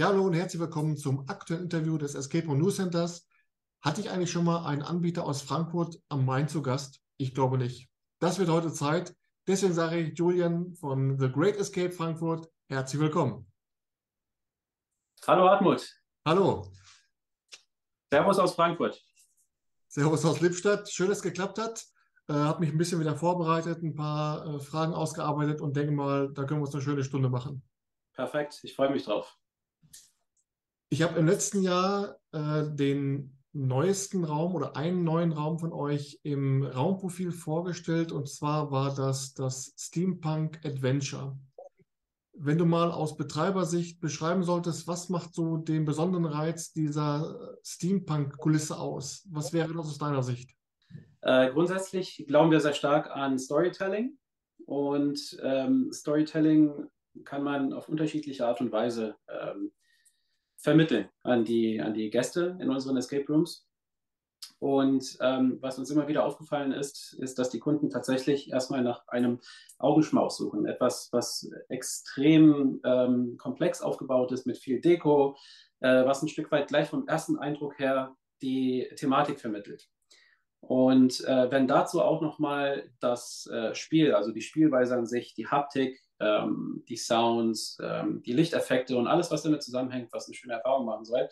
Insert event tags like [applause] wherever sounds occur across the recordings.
Ja, hallo und herzlich willkommen zum aktuellen Interview des Escape Room News Centers. Hatte ich eigentlich schon mal einen Anbieter aus Frankfurt am Main zu Gast? Ich glaube nicht. Das wird heute Zeit. Deswegen sage ich Julian von The Great Escape Frankfurt, herzlich willkommen. Hallo Hartmut. Hallo. Servus aus Frankfurt. Servus aus Lippstadt. Schön, dass es geklappt hat. Äh, habe mich ein bisschen wieder vorbereitet, ein paar äh, Fragen ausgearbeitet und denke mal, da können wir uns eine schöne Stunde machen. Perfekt, ich freue mich drauf. Ich habe im letzten Jahr äh, den neuesten Raum oder einen neuen Raum von euch im Raumprofil vorgestellt und zwar war das das Steampunk Adventure. Wenn du mal aus Betreibersicht beschreiben solltest, was macht so den besonderen Reiz dieser Steampunk-Kulisse aus? Was wäre das aus deiner Sicht? Äh, grundsätzlich glauben wir sehr stark an Storytelling und ähm, Storytelling kann man auf unterschiedliche Art und Weise ähm, vermitteln an die, an die Gäste in unseren Escape Rooms. Und ähm, was uns immer wieder aufgefallen ist, ist, dass die Kunden tatsächlich erstmal nach einem Augenschmaus suchen. Etwas, was extrem ähm, komplex aufgebaut ist, mit viel Deko, äh, was ein Stück weit gleich vom ersten Eindruck her die Thematik vermittelt. Und äh, wenn dazu auch nochmal das äh, Spiel, also die Spielweise an sich, die Haptik, ähm, die Sounds, ähm, die Lichteffekte und alles, was damit zusammenhängt, was eine schöne Erfahrung machen soll,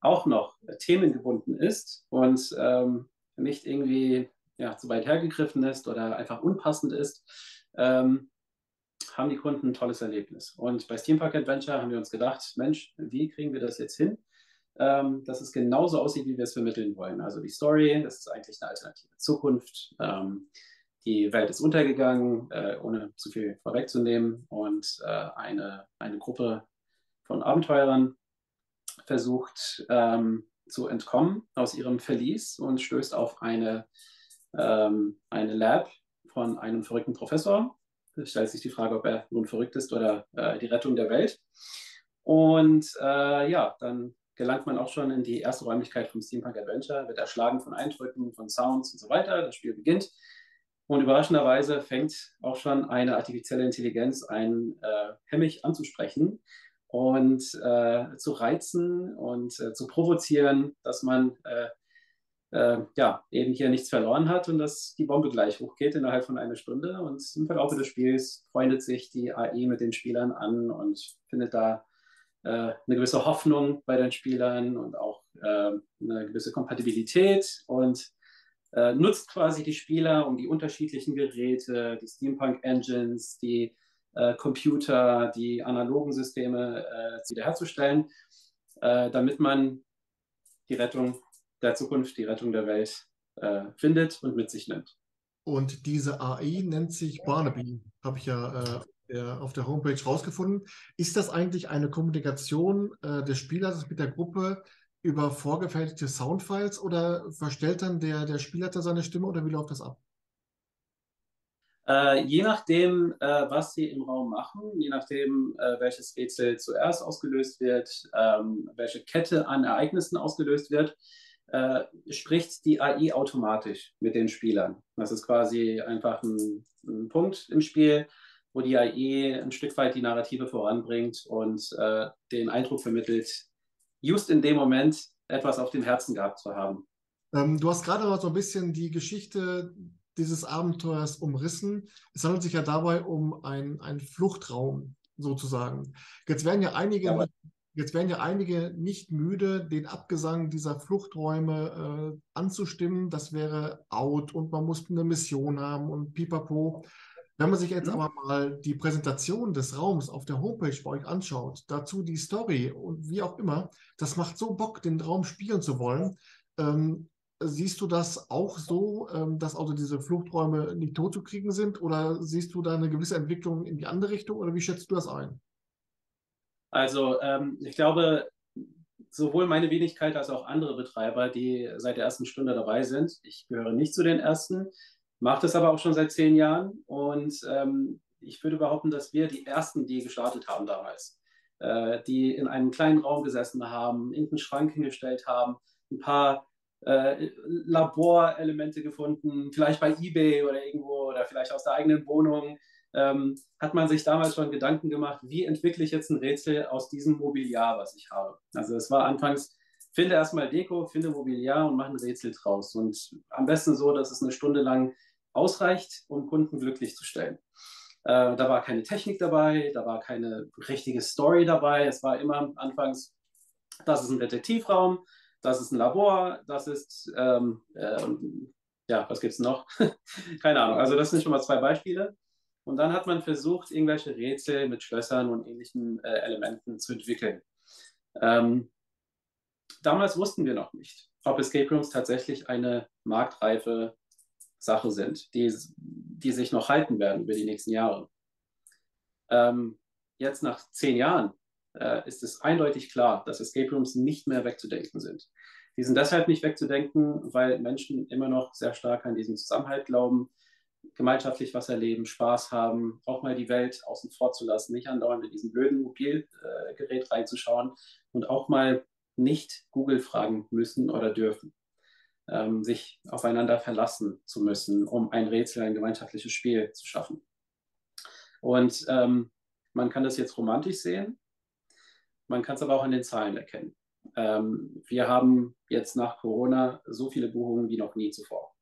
auch noch äh, themengebunden ist und ähm, nicht irgendwie ja, zu weit hergegriffen ist oder einfach unpassend ist, ähm, haben die Kunden ein tolles Erlebnis. Und bei Steam Adventure haben wir uns gedacht, Mensch, wie kriegen wir das jetzt hin? Ähm, dass es genauso aussieht, wie wir es vermitteln wollen. Also die Story, das ist eigentlich eine alternative Zukunft. Ähm, die Welt ist untergegangen, äh, ohne zu viel vorwegzunehmen. Und äh, eine, eine Gruppe von Abenteurern versucht ähm, zu entkommen aus ihrem Verlies und stößt auf eine, ähm, eine Lab von einem verrückten Professor. Es stellt sich die Frage, ob er nun verrückt ist oder äh, die Rettung der Welt. Und äh, ja, dann gelangt man auch schon in die erste Räumlichkeit vom Steampunk Adventure, wird erschlagen von Eindrücken, von Sounds und so weiter. Das Spiel beginnt. Und überraschenderweise fängt auch schon eine artifizielle Intelligenz ein äh, Hemmig anzusprechen und äh, zu reizen und äh, zu provozieren, dass man äh, äh, ja, eben hier nichts verloren hat und dass die Bombe gleich hochgeht innerhalb von einer Stunde. Und im Verlauf des Spiels freundet sich die AI mit den Spielern an und findet da eine gewisse Hoffnung bei den Spielern und auch äh, eine gewisse Kompatibilität und äh, nutzt quasi die Spieler, um die unterschiedlichen Geräte, die Steampunk-Engines, die Computer, die analogen Systeme wiederherzustellen, damit man die Rettung der Zukunft, die Rettung der Welt findet und mit sich nimmt. Und diese AI nennt sich Barnaby, habe ich ja der, auf der Homepage rausgefunden. Ist das eigentlich eine Kommunikation äh, des Spielers mit der Gruppe über vorgefertigte Soundfiles oder verstellt dann der, der Spielleiter seine Stimme oder wie läuft das ab? Äh, je nachdem, äh, was Sie im Raum machen, je nachdem, äh, welches Rätsel zuerst ausgelöst wird, ähm, welche Kette an Ereignissen ausgelöst wird, äh, spricht die AI automatisch mit den Spielern. Das ist quasi einfach ein, ein Punkt im Spiel, wo die AI ein Stück weit die Narrative voranbringt und äh, den Eindruck vermittelt, just in dem Moment etwas auf dem Herzen gehabt zu haben. Ähm, du hast gerade mal so ein bisschen die Geschichte dieses Abenteuers umrissen. Es handelt sich ja dabei um einen Fluchtraum sozusagen. Jetzt werden ja einige, ja, jetzt werden ja einige nicht müde, den Abgesang dieser Fluchträume äh, anzustimmen. Das wäre out und man muss eine Mission haben und pipapo. Wenn man sich jetzt mhm. aber mal die Präsentation des Raums auf der Homepage bei euch anschaut, dazu die Story und wie auch immer, das macht so Bock, den Raum spielen zu wollen. Ähm, siehst du das auch so, ähm, dass also diese Fluchträume nicht tot zu kriegen sind? Oder siehst du da eine gewisse Entwicklung in die andere Richtung? Oder wie schätzt du das ein? Also ähm, ich glaube, sowohl meine Wenigkeit als auch andere Betreiber, die seit der ersten Stunde dabei sind, ich gehöre nicht zu den ersten, mache das aber auch schon seit zehn Jahren und ähm, ich würde behaupten, dass wir die Ersten, die gestartet haben damals, äh, die in einem kleinen Raum gesessen haben, in den Schrank hingestellt haben, ein paar äh, Laborelemente gefunden, vielleicht bei eBay oder irgendwo oder vielleicht aus der eigenen Wohnung, ähm, hat man sich damals schon Gedanken gemacht, wie entwickle ich jetzt ein Rätsel aus diesem Mobiliar, was ich habe. Also es war anfangs, finde erstmal Deko, finde Mobiliar und mache ein Rätsel draus. Und am besten so, dass es eine Stunde lang ausreicht, um Kunden glücklich zu stellen. Äh, da war keine Technik dabei, da war keine richtige Story dabei. Es war immer anfangs, das ist ein Detektivraum, das ist ein Labor, das ist, ähm, ähm, ja, was gibt es noch? [laughs] keine Ahnung. Also das sind schon mal zwei Beispiele. Und dann hat man versucht, irgendwelche Rätsel mit Schlössern und ähnlichen äh, Elementen zu entwickeln. Ähm, damals wussten wir noch nicht, ob Escape Rooms tatsächlich eine marktreife Sache sind, die, die sich noch halten werden über die nächsten Jahre. Ähm, jetzt nach zehn Jahren äh, ist es eindeutig klar, dass Escape Rooms nicht mehr wegzudenken sind. Die sind deshalb nicht wegzudenken, weil Menschen immer noch sehr stark an diesen Zusammenhalt glauben, gemeinschaftlich was erleben, Spaß haben, auch mal die Welt außen vor zu lassen, nicht andauernd mit diesem blöden Mobilgerät reinzuschauen und auch mal nicht Google fragen müssen oder dürfen ähm, sich aufeinander verlassen zu müssen, um ein Rätsel, ein gemeinschaftliches Spiel zu schaffen. Und ähm, man kann das jetzt romantisch sehen, man kann es aber auch an den Zahlen erkennen. Ähm, wir haben jetzt nach Corona so viele Buchungen wie noch nie zuvor.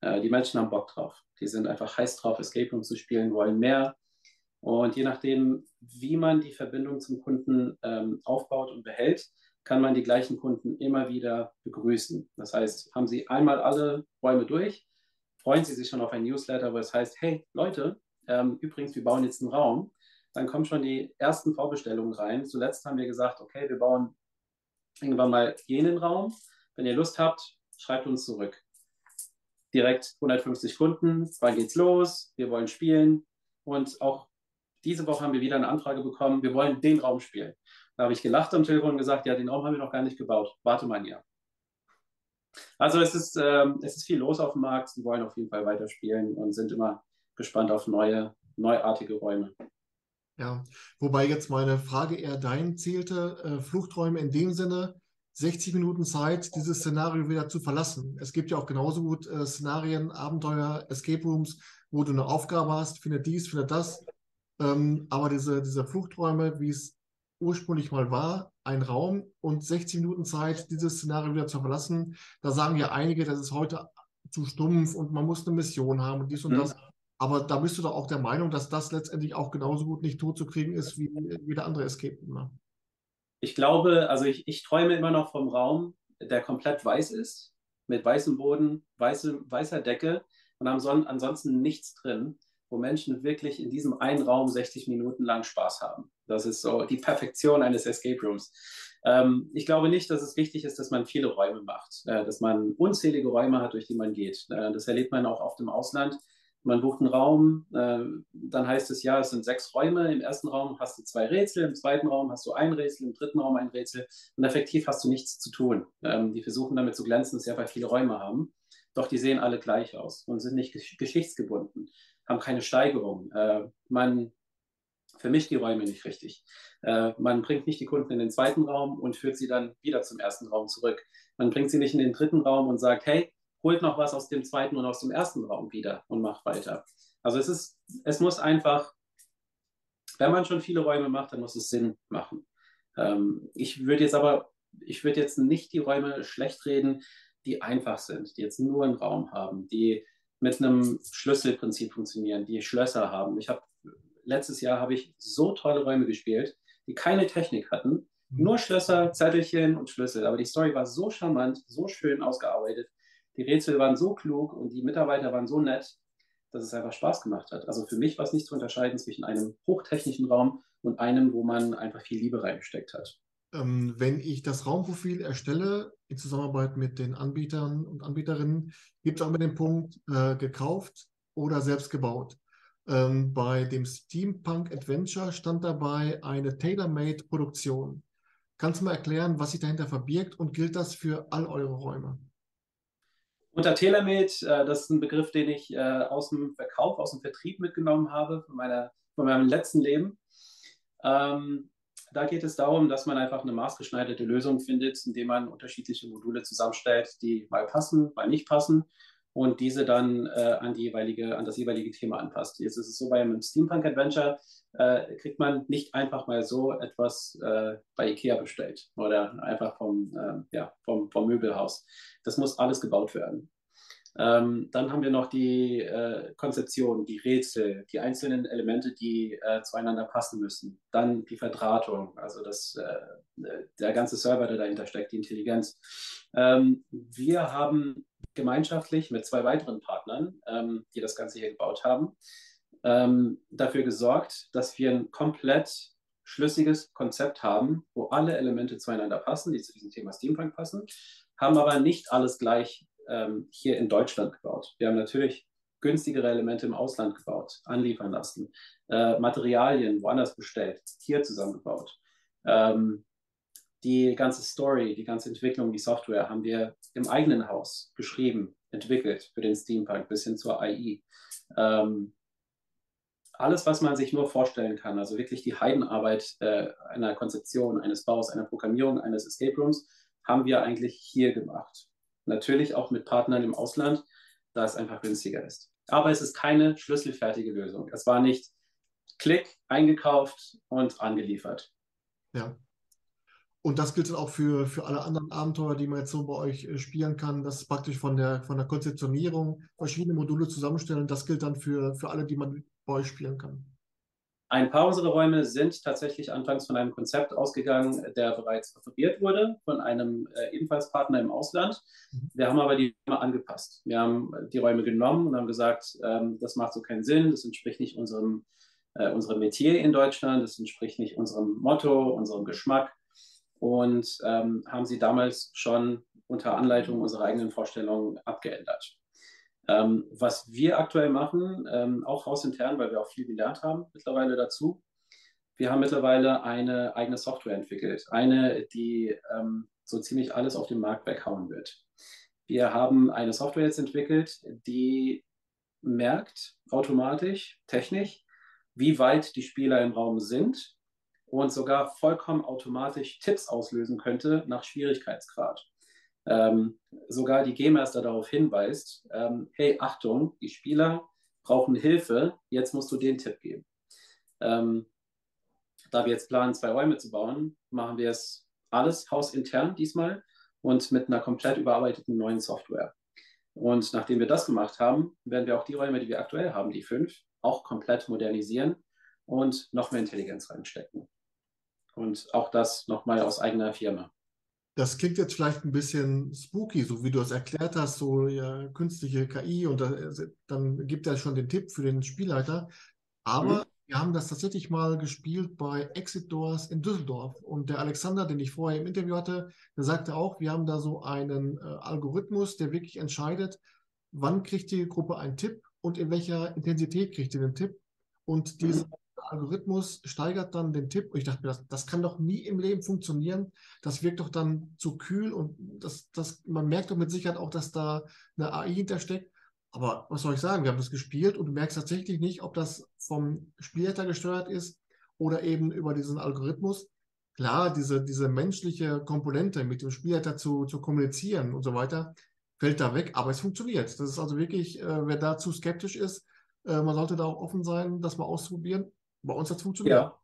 Äh, die Menschen haben Bock drauf. Die sind einfach heiß drauf, Escape Room zu spielen, wollen mehr. Und je nachdem, wie man die Verbindung zum Kunden ähm, aufbaut und behält, kann man die gleichen Kunden immer wieder begrüßen. Das heißt, haben Sie einmal alle Räume durch, freuen Sie sich schon auf ein Newsletter, wo es heißt, hey Leute, ähm, übrigens, wir bauen jetzt einen Raum. Dann kommen schon die ersten Vorbestellungen rein. Zuletzt haben wir gesagt, okay, wir bauen irgendwann mal jenen Raum. Wenn ihr Lust habt, schreibt uns zurück. Direkt 150 Kunden, wann geht's los? Wir wollen spielen. Und auch diese Woche haben wir wieder eine Anfrage bekommen, wir wollen den Raum spielen. Da habe ich gelacht am Telefon und gesagt, ja, den Raum haben wir noch gar nicht gebaut. Warte mal ein Jahr. Also es ist, ähm, es ist viel los auf dem Markt. Sie wollen auf jeden Fall weiterspielen und sind immer gespannt auf neue, neuartige Räume. Ja, wobei jetzt meine Frage eher dahin zählte, äh, Fluchträume in dem Sinne, 60 Minuten Zeit, dieses Szenario wieder zu verlassen. Es gibt ja auch genauso gut äh, Szenarien, Abenteuer, Escape Rooms, wo du eine Aufgabe hast, finde dies, finde das. Ähm, aber diese, diese Fluchträume, wie es ursprünglich mal war, ein Raum und 60 Minuten Zeit, dieses Szenario wieder zu verlassen. Da sagen ja einige, das ist heute zu stumpf und man muss eine Mission haben und dies und mhm. das. Aber da bist du doch auch der Meinung, dass das letztendlich auch genauso gut nicht tot zu kriegen ist wie jeder andere Escape Ne? Ich glaube, also ich, ich träume immer noch vom Raum, der komplett weiß ist, mit weißem Boden, weiße, weißer Decke und ansonsten nichts drin wo Menschen wirklich in diesem einen Raum 60 Minuten lang Spaß haben. Das ist so die Perfektion eines Escape Rooms. Ähm, ich glaube nicht, dass es wichtig ist, dass man viele Räume macht, äh, dass man unzählige Räume hat, durch die man geht. Äh, das erlebt man auch oft im Ausland. Man bucht einen Raum, äh, dann heißt es ja, es sind sechs Räume. Im ersten Raum hast du zwei Rätsel, im zweiten Raum hast du ein Rätsel, im dritten Raum ein Rätsel und effektiv hast du nichts zu tun. Ähm, die versuchen damit zu glänzen, dass sie einfach viele Räume haben. Doch die sehen alle gleich aus und sind nicht geschichtsgebunden haben keine Steigerung. Äh, man vermischt die Räume nicht richtig. Äh, man bringt nicht die Kunden in den zweiten Raum und führt sie dann wieder zum ersten Raum zurück. Man bringt sie nicht in den dritten Raum und sagt, hey, holt noch was aus dem zweiten und aus dem ersten Raum wieder und macht weiter. Also es ist, es muss einfach, wenn man schon viele Räume macht, dann muss es Sinn machen. Ähm, ich würde jetzt aber, ich würde jetzt nicht die Räume schlecht reden, die einfach sind, die jetzt nur einen Raum haben, die mit einem Schlüsselprinzip funktionieren, die Schlösser haben. Ich habe letztes Jahr habe ich so tolle Räume gespielt, die keine Technik hatten, mhm. nur Schlösser, Zettelchen und Schlüssel. Aber die Story war so charmant, so schön ausgearbeitet. Die Rätsel waren so klug und die Mitarbeiter waren so nett, dass es einfach Spaß gemacht hat. Also für mich war es nicht zu unterscheiden zwischen einem hochtechnischen Raum und einem, wo man einfach viel Liebe reingesteckt hat. Ähm, wenn ich das Raumprofil erstelle, in Zusammenarbeit mit den Anbietern und Anbieterinnen, gibt es auch immer den Punkt äh, gekauft oder selbst gebaut. Ähm, bei dem Steampunk Adventure stand dabei eine Tailor-Made-Produktion. Kannst du mal erklären, was sich dahinter verbirgt und gilt das für all eure Räume? Unter Tailor-Made, äh, das ist ein Begriff, den ich äh, aus dem Verkauf, aus dem Vertrieb mitgenommen habe, von, meiner, von meinem letzten Leben. Ähm, da geht es darum, dass man einfach eine maßgeschneiderte Lösung findet, indem man unterschiedliche Module zusammenstellt, die mal passen, mal nicht passen und diese dann äh, an, die jeweilige, an das jeweilige Thema anpasst. Jetzt ist es so, bei einem Steampunk Adventure äh, kriegt man nicht einfach mal so etwas äh, bei Ikea bestellt oder einfach vom, äh, ja, vom, vom Möbelhaus. Das muss alles gebaut werden. Ähm, dann haben wir noch die äh, Konzeption, die Rätsel, die einzelnen Elemente, die äh, zueinander passen müssen. Dann die Verdrahtung, also das, äh, der ganze Server, der dahinter steckt, die Intelligenz. Ähm, wir haben gemeinschaftlich mit zwei weiteren Partnern, ähm, die das Ganze hier gebaut haben, ähm, dafür gesorgt, dass wir ein komplett schlüssiges Konzept haben, wo alle Elemente zueinander passen, die zu diesem Thema Steampunk passen, haben aber nicht alles gleich ähm, hier in Deutschland gebaut. Wir haben natürlich günstigere Elemente im Ausland gebaut, anliefern lassen, äh, Materialien woanders bestellt, hier zusammengebaut. Ähm, die ganze Story, die ganze Entwicklung, die Software haben wir im eigenen Haus geschrieben, entwickelt für den Steampunk bis hin zur AI. Ähm, alles, was man sich nur vorstellen kann, also wirklich die Heidenarbeit äh, einer Konzeption, eines Baus, einer Programmierung, eines Escape Rooms, haben wir eigentlich hier gemacht. Natürlich auch mit Partnern im Ausland, da es einfach günstiger ist. Aber es ist keine schlüsselfertige Lösung. Es war nicht Klick, eingekauft und angeliefert. Ja. Und das gilt dann auch für, für alle anderen Abenteuer, die man jetzt so bei euch äh, spielen kann. Das ist praktisch von der, von der Konzeptionierung verschiedene Module zusammenstellen. Das gilt dann für, für alle, die man bei euch spielen kann. Ein paar unserer Räume sind tatsächlich anfangs von einem Konzept ausgegangen, der bereits referiert wurde von einem äh, ebenfalls Partner im Ausland. Mhm. Wir haben aber die Räume angepasst. Wir haben die Räume genommen und haben gesagt, ähm, das macht so keinen Sinn, das entspricht nicht unserem, äh, unserem Metier in Deutschland, das entspricht nicht unserem Motto, unserem Geschmack und ähm, haben sie damals schon unter Anleitung unserer eigenen Vorstellungen abgeändert. Ähm, was wir aktuell machen, ähm, auch hausintern, weil wir auch viel gelernt haben mittlerweile dazu, wir haben mittlerweile eine eigene Software entwickelt. Eine, die ähm, so ziemlich alles auf dem Markt weghauen wird. Wir haben eine Software jetzt entwickelt, die merkt automatisch, technisch, wie weit die Spieler im Raum sind und sogar vollkommen automatisch Tipps auslösen könnte nach Schwierigkeitsgrad ähm, sogar die Game Master darauf hinweist, ähm, hey, Achtung, die Spieler brauchen Hilfe, jetzt musst du den Tipp geben. Ähm, da wir jetzt planen, zwei Räume zu bauen, machen wir es alles hausintern diesmal und mit einer komplett überarbeiteten neuen Software. Und nachdem wir das gemacht haben, werden wir auch die Räume, die wir aktuell haben, die fünf, auch komplett modernisieren und noch mehr Intelligenz reinstecken. Und auch das nochmal aus eigener Firma. Das klingt jetzt vielleicht ein bisschen spooky, so wie du es erklärt hast, so ja, künstliche KI und da, dann gibt er schon den Tipp für den Spielleiter. Aber mhm. wir haben das tatsächlich mal gespielt bei Exit Doors in Düsseldorf. Und der Alexander, den ich vorher im Interview hatte, der sagte auch, wir haben da so einen äh, Algorithmus, der wirklich entscheidet, wann kriegt die Gruppe einen Tipp und in welcher Intensität kriegt sie den Tipp. Und mhm. Algorithmus steigert dann den Tipp. Und ich dachte mir, das, das kann doch nie im Leben funktionieren. Das wirkt doch dann zu kühl und das, das, man merkt doch mit Sicherheit auch, dass da eine AI hintersteckt. Aber was soll ich sagen? Wir haben das gespielt und du merkst tatsächlich nicht, ob das vom Spielleiter gesteuert ist oder eben über diesen Algorithmus. Klar, diese, diese menschliche Komponente mit dem Spielleiter zu, zu kommunizieren und so weiter, fällt da weg, aber es funktioniert. Das ist also wirklich, äh, wer da zu skeptisch ist, äh, man sollte da auch offen sein, das mal auszuprobieren. Bei uns hat es funktioniert. Ja.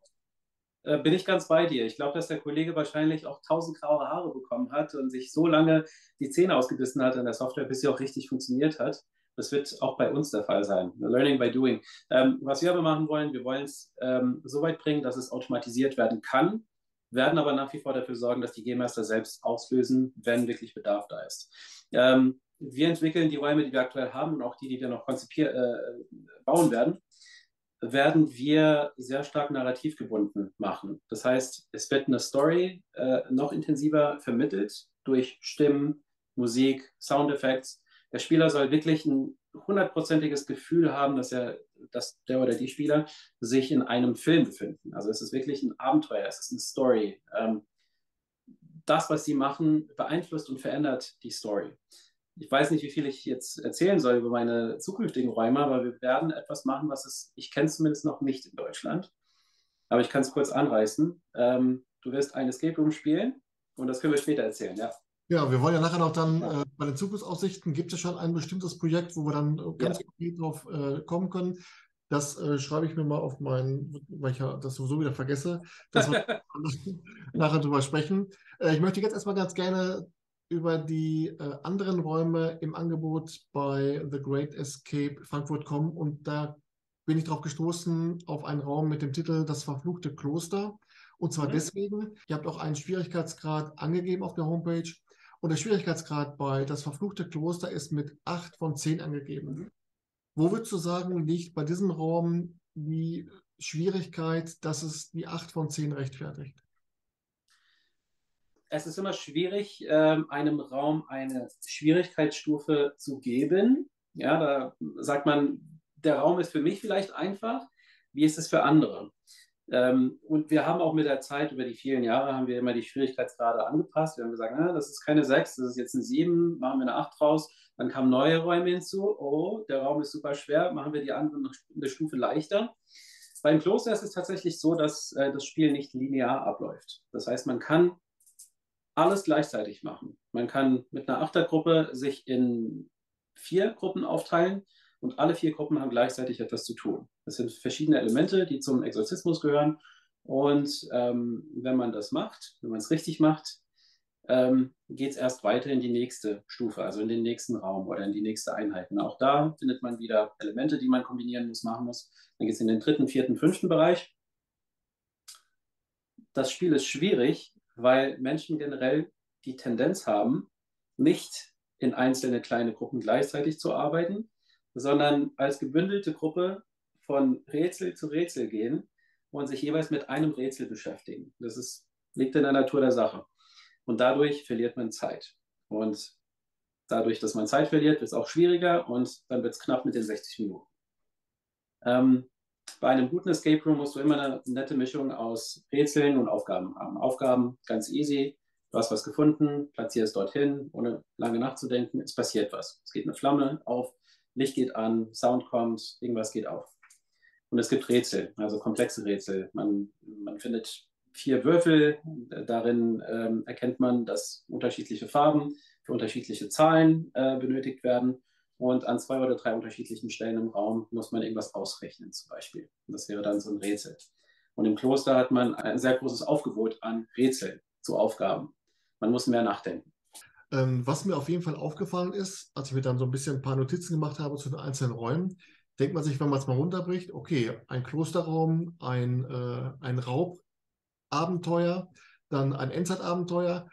Äh, bin ich ganz bei dir. Ich glaube, dass der Kollege wahrscheinlich auch tausend graue Haare bekommen hat und sich so lange die Zähne ausgebissen hat an der Software, bis sie auch richtig funktioniert hat. Das wird auch bei uns der Fall sein. Learning by doing. Ähm, was wir aber machen wollen, wir wollen es ähm, so weit bringen, dass es automatisiert werden kann, werden aber nach wie vor dafür sorgen, dass die Game Master selbst auslösen, wenn wirklich Bedarf da ist. Ähm, wir entwickeln die Räume, die wir aktuell haben und auch die, die wir noch konzipieren, äh, bauen werden werden wir sehr stark narrativ gebunden machen. Das heißt, es wird eine Story äh, noch intensiver vermittelt durch Stimmen, Musik, Soundeffekte. Der Spieler soll wirklich ein hundertprozentiges Gefühl haben, dass er, dass der oder die Spieler sich in einem Film befinden. Also es ist wirklich ein Abenteuer, es ist eine Story. Ähm, das, was sie machen, beeinflusst und verändert die Story ich weiß nicht, wie viel ich jetzt erzählen soll über meine zukünftigen Räume, aber wir werden etwas machen, was es, ich kenne zumindest noch nicht in Deutschland. Aber ich kann es kurz anreißen. Ähm, du wirst ein Escape Room spielen und das können wir später erzählen, ja. Ja, wir wollen ja nachher noch dann äh, bei den Zukunftsaussichten gibt es schon ein bestimmtes Projekt, wo wir dann ganz Ja. konkret drauf äh, kommen können. Das äh, schreibe ich mir mal auf meinen, weil ich ja das sowieso wieder vergesse, dass wir [laughs] nachher drüber sprechen. Äh, ich möchte jetzt erstmal ganz gerne über die äh, anderen Räume im Angebot bei The Great Escape Frankfurt kommen und da bin ich drauf gestoßen auf einen Raum mit dem Titel Das verfluchte Kloster. Und zwar Mhm. deswegen, ihr habt auch einen Schwierigkeitsgrad angegeben auf der Homepage. Und der Schwierigkeitsgrad bei Das verfluchte Kloster ist mit 8 von 10 angegeben. Mhm. Wo würdest du sagen, liegt bei diesem Raum die Schwierigkeit, dass es die 8 von 10 rechtfertigt? Es ist immer schwierig, ähm, einem Raum eine Schwierigkeitsstufe zu geben. Ja, da sagt man, der Raum ist für mich vielleicht einfach. Wie ist es für andere? Ähm, und wir haben auch mit der Zeit, über die vielen Jahre, haben wir immer die Schwierigkeitsgrade angepasst. Wir haben gesagt, na, das ist keine 6, das ist jetzt ein 7, machen wir eine 8 raus. Dann kamen neue Räume hinzu. Oh, der Raum ist super schwer, machen wir die andere eine Stufe leichter. Beim Kloster ist es tatsächlich so, dass äh, das Spiel nicht linear abläuft. Das heißt, man kann alles gleichzeitig machen. Man kann mit einer Achtergruppe sich in vier Gruppen aufteilen und alle vier Gruppen haben gleichzeitig etwas zu tun. Das sind verschiedene Elemente, die zum Exorzismus gehören. Und ähm, wenn man das macht, wenn man es richtig macht, ähm, geht es erst weiter in die nächste Stufe, also in den nächsten Raum oder in die nächste Einheit. Und auch da findet man wieder Elemente, die man kombinieren muss, machen muss. Dann geht es in den dritten, vierten, fünften Bereich. Das Spiel ist schwierig, weil Menschen generell die Tendenz haben, nicht in einzelne kleine Gruppen gleichzeitig zu arbeiten, sondern als gebündelte Gruppe von Rätsel zu Rätsel gehen und sich jeweils mit einem Rätsel beschäftigen. Das ist, liegt in der Natur der Sache. Und dadurch verliert man Zeit. Und dadurch, dass man Zeit verliert, wird es auch schwieriger und dann wird es knapp mit den 60 Minuten. Ähm, bei einem guten Escape Room musst du immer eine nette Mischung aus Rätseln und Aufgaben haben. Aufgaben ganz easy. Du hast was gefunden, platzierst dorthin, ohne lange nachzudenken. Es passiert was. Es geht eine Flamme auf, Licht geht an, Sound kommt, irgendwas geht auf. Und es gibt Rätsel, also komplexe Rätsel. Man, man findet vier Würfel. Darin ähm, erkennt man, dass unterschiedliche Farben für unterschiedliche Zahlen äh, benötigt werden. Und an zwei oder drei unterschiedlichen Stellen im Raum muss man irgendwas ausrechnen, zum Beispiel. Und das wäre dann so ein Rätsel. Und im Kloster hat man ein sehr großes Aufgebot an Rätseln zu Aufgaben. Man muss mehr nachdenken. Ähm, was mir auf jeden Fall aufgefallen ist, als ich mir dann so ein bisschen ein paar Notizen gemacht habe zu den einzelnen Räumen, denkt man sich, wenn man es mal runterbricht, okay, ein Klosterraum, ein, äh, ein Raubabenteuer, dann ein Endzeitabenteuer,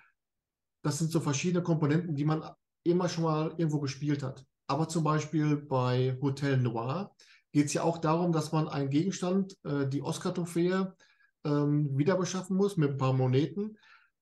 das sind so verschiedene Komponenten, die man immer schon mal irgendwo gespielt hat. Aber zum Beispiel bei Hotel Noir geht es ja auch darum, dass man einen Gegenstand, äh, die Oscar-Trophäe, ähm, wieder beschaffen muss mit ein paar Moneten.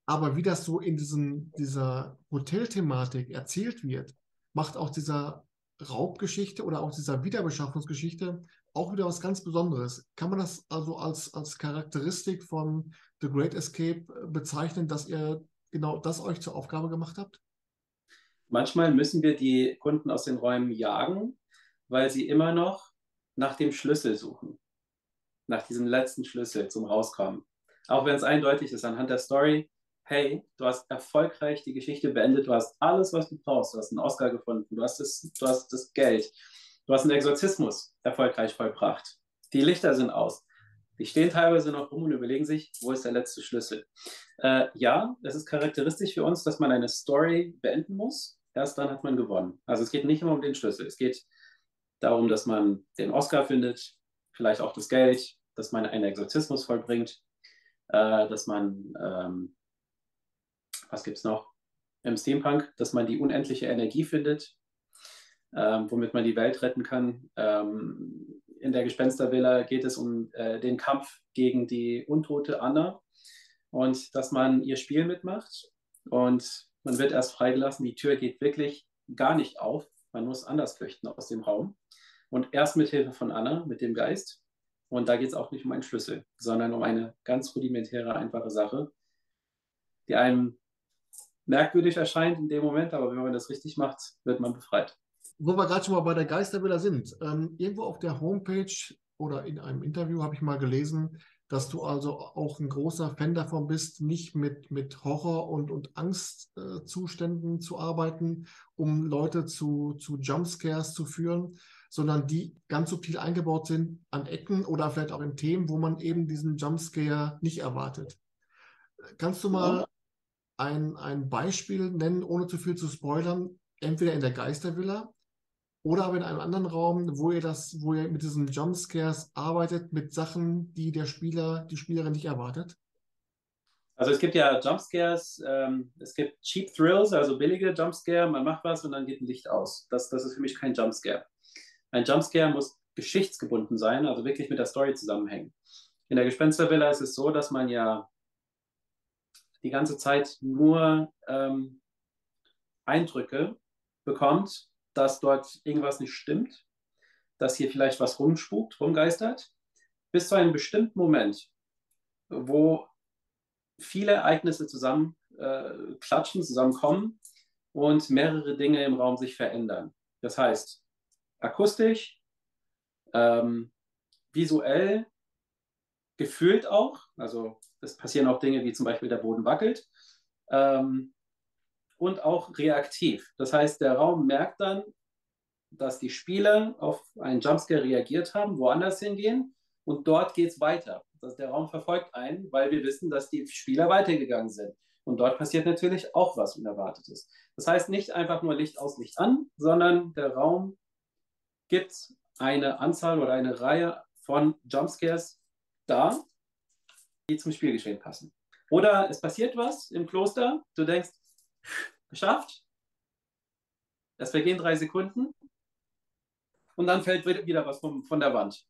Aber wie das so in diesem, dieser Hotelthematik erzählt wird, macht auch dieser Raubgeschichte oder auch dieser Wiederbeschaffungsgeschichte auch wieder was ganz Besonderes. Kann man das also als, als Charakteristik von The Great Escape bezeichnen, dass ihr genau das euch zur Aufgabe gemacht habt? Manchmal müssen wir die Kunden aus den Räumen jagen, weil sie immer noch nach dem Schlüssel suchen. Nach diesem letzten Schlüssel zum Rauskommen. Auch wenn es eindeutig ist anhand der Story, hey, du hast erfolgreich die Geschichte beendet, du hast alles, was du brauchst, du hast einen Oscar gefunden, du hast das, du hast das Geld, du hast einen Exorzismus erfolgreich vollbracht. Die Lichter sind aus. Die stehen teilweise noch rum und überlegen sich, wo ist der letzte Schlüssel. Äh, ja, es ist charakteristisch für uns, dass man eine Story beenden muss. Erst dann hat man gewonnen. Also es geht nicht immer um den Schlüssel. Es geht darum, dass man den Oscar findet, vielleicht auch das Geld, dass man einen Exorzismus vollbringt, äh, dass man, ähm, was gibt es noch im Steampunk, dass man die unendliche Energie findet, ähm, womit man die Welt retten kann. Ähm, in der Gespenstervilla geht es um äh, den Kampf gegen die untote Anna und dass man ihr Spiel mitmacht und man wird erst freigelassen. Die Tür geht wirklich gar nicht auf. Man muss anders flüchten aus dem Raum und erst mit Hilfe von Anna, mit dem Geist. Und da geht es auch nicht um einen Schlüssel, sondern um eine ganz rudimentäre, einfache Sache, die einem merkwürdig erscheint in dem Moment, aber wenn man das richtig macht, wird man befreit wo wir gerade schon mal bei der Geistervilla sind, ähm, irgendwo auf der Homepage oder in einem Interview habe ich mal gelesen, dass du also auch ein großer Fan davon bist, nicht mit, mit Horror- und, und Angstzuständen äh, zu arbeiten, um Leute zu, zu Jumpscares zu führen, sondern die ganz subtil eingebaut sind an Ecken oder vielleicht auch in Themen, wo man eben diesen Jumpscare nicht erwartet. Kannst du mal ein, ein Beispiel nennen, ohne zu viel zu spoilern, entweder in der Geistervilla oder aber in einem anderen Raum, wo ihr das, wo ihr mit diesen Jumpscares arbeitet, mit Sachen, die der Spieler, die Spielerin nicht erwartet? Also es gibt ja Jumpscares, ähm, es gibt Cheap Thrills, also billige Jumpscare, man macht was und dann geht ein Licht aus. Das, das ist für mich kein Jumpscare. Ein Jumpscare muss geschichtsgebunden sein, also wirklich mit der Story zusammenhängen. In der Gespenstervilla ist es so, dass man ja die ganze Zeit nur ähm, Eindrücke bekommt, dass dort irgendwas nicht stimmt, dass hier vielleicht was rumspukt, rumgeistert, bis zu einem bestimmten Moment, wo viele Ereignisse zusammen äh, klatschen, zusammenkommen und mehrere Dinge im Raum sich verändern. Das heißt, akustisch, ähm, visuell, gefühlt auch, also es passieren auch Dinge wie zum Beispiel der Boden wackelt. Ähm, und auch reaktiv. Das heißt, der Raum merkt dann, dass die Spieler auf einen Jumpscare reagiert haben, woanders hingehen und dort geht es weiter. Also der Raum verfolgt einen, weil wir wissen, dass die Spieler weitergegangen sind. Und dort passiert natürlich auch was Unerwartetes. Das heißt nicht einfach nur Licht aus, Licht an, sondern der Raum gibt eine Anzahl oder eine Reihe von Jumpscares da, die zum Spielgeschehen passen. Oder es passiert was im Kloster, du denkst, geschafft, es vergehen drei Sekunden und dann fällt wieder was vom, von der Wand.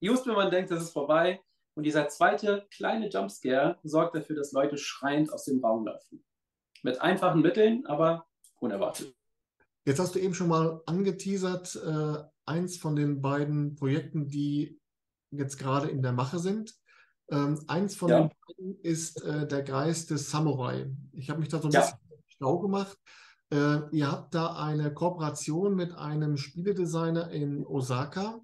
Just wenn man denkt, das ist vorbei und dieser zweite kleine Jumpscare sorgt dafür, dass Leute schreiend aus dem Raum laufen. Mit einfachen Mitteln, aber unerwartet. Jetzt hast du eben schon mal angeteasert, äh, eins von den beiden Projekten, die jetzt gerade in der Mache sind. Ähm, eins von ja. den beiden ist äh, der Geist des Samurai. Ich habe mich da so ein ja. bisschen schlau gemacht. Äh, ihr habt da eine Kooperation mit einem Spieledesigner in Osaka.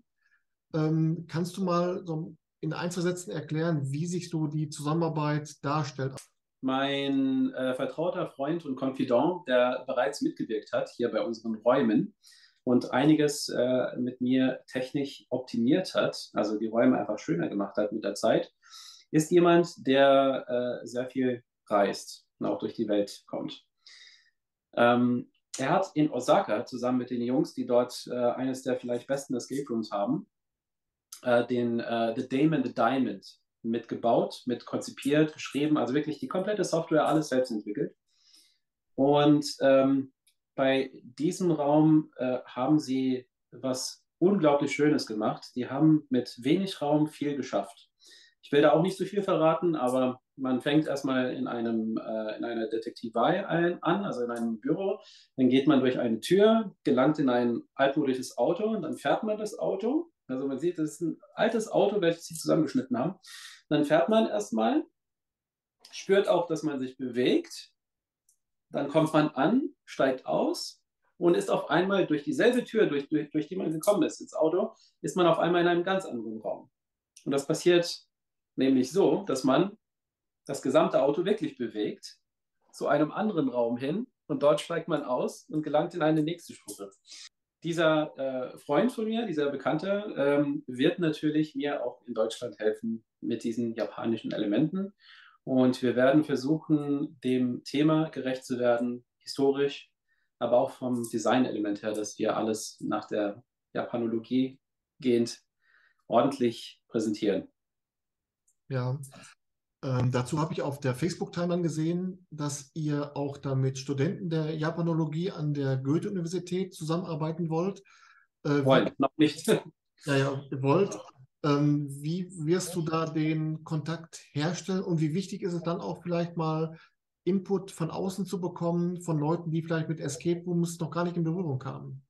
Ähm, kannst du mal so in Einzelsätzen erklären, wie sich so die Zusammenarbeit darstellt? Mein äh, vertrauter Freund und Confidant, der bereits mitgewirkt hat hier bei unseren Räumen und einiges äh, mit mir technisch optimiert hat, also die Räume einfach schöner gemacht hat mit der Zeit, ist jemand, der äh, sehr viel reist und auch durch die Welt kommt. Ähm, er hat in Osaka zusammen mit den Jungs, die dort äh, eines der vielleicht besten Escape Rooms haben, äh, den äh, The Dame and the Diamond mitgebaut, mit konzipiert, geschrieben, also wirklich die komplette Software, alles selbst entwickelt. Und ähm, bei diesem Raum äh, haben sie was unglaublich Schönes gemacht. Die haben mit wenig Raum viel geschafft. Ich will da auch nicht so viel verraten, aber man fängt erstmal in, einem, äh, in einer Detektivei ein, an, also in einem Büro. Dann geht man durch eine Tür, gelangt in ein altmodisches Auto und dann fährt man das Auto. Also man sieht, das ist ein altes Auto, welches sie zusammengeschnitten haben. Dann fährt man erstmal, spürt auch, dass man sich bewegt. Dann kommt man an, steigt aus und ist auf einmal durch dieselbe Tür, durch, durch, durch die man gekommen ist, ins Auto, ist man auf einmal in einem ganz anderen Raum. Und das passiert nämlich so, dass man das gesamte Auto wirklich bewegt, zu einem anderen Raum hin und dort steigt man aus und gelangt in eine nächste Stufe. Dieser äh, Freund von mir, dieser Bekannte, ähm, wird natürlich mir auch in Deutschland helfen mit diesen japanischen Elementen. Und wir werden versuchen, dem Thema gerecht zu werden, historisch, aber auch vom Designelement her, dass wir alles nach der Japanologie gehend ordentlich präsentieren. Ja, ähm, dazu habe ich auf der Facebook-Timeline gesehen, dass ihr auch da mit Studenten der Japanologie an der Goethe-Universität zusammenarbeiten wollt. Äh, wollt, noch nicht. [laughs] Ja, ja, wollt. Ähm, wie wirst du da den Kontakt herstellen und wie wichtig ist es dann auch vielleicht mal Input von außen zu bekommen, von Leuten, die vielleicht mit Escape Rooms noch gar nicht in Berührung kamen?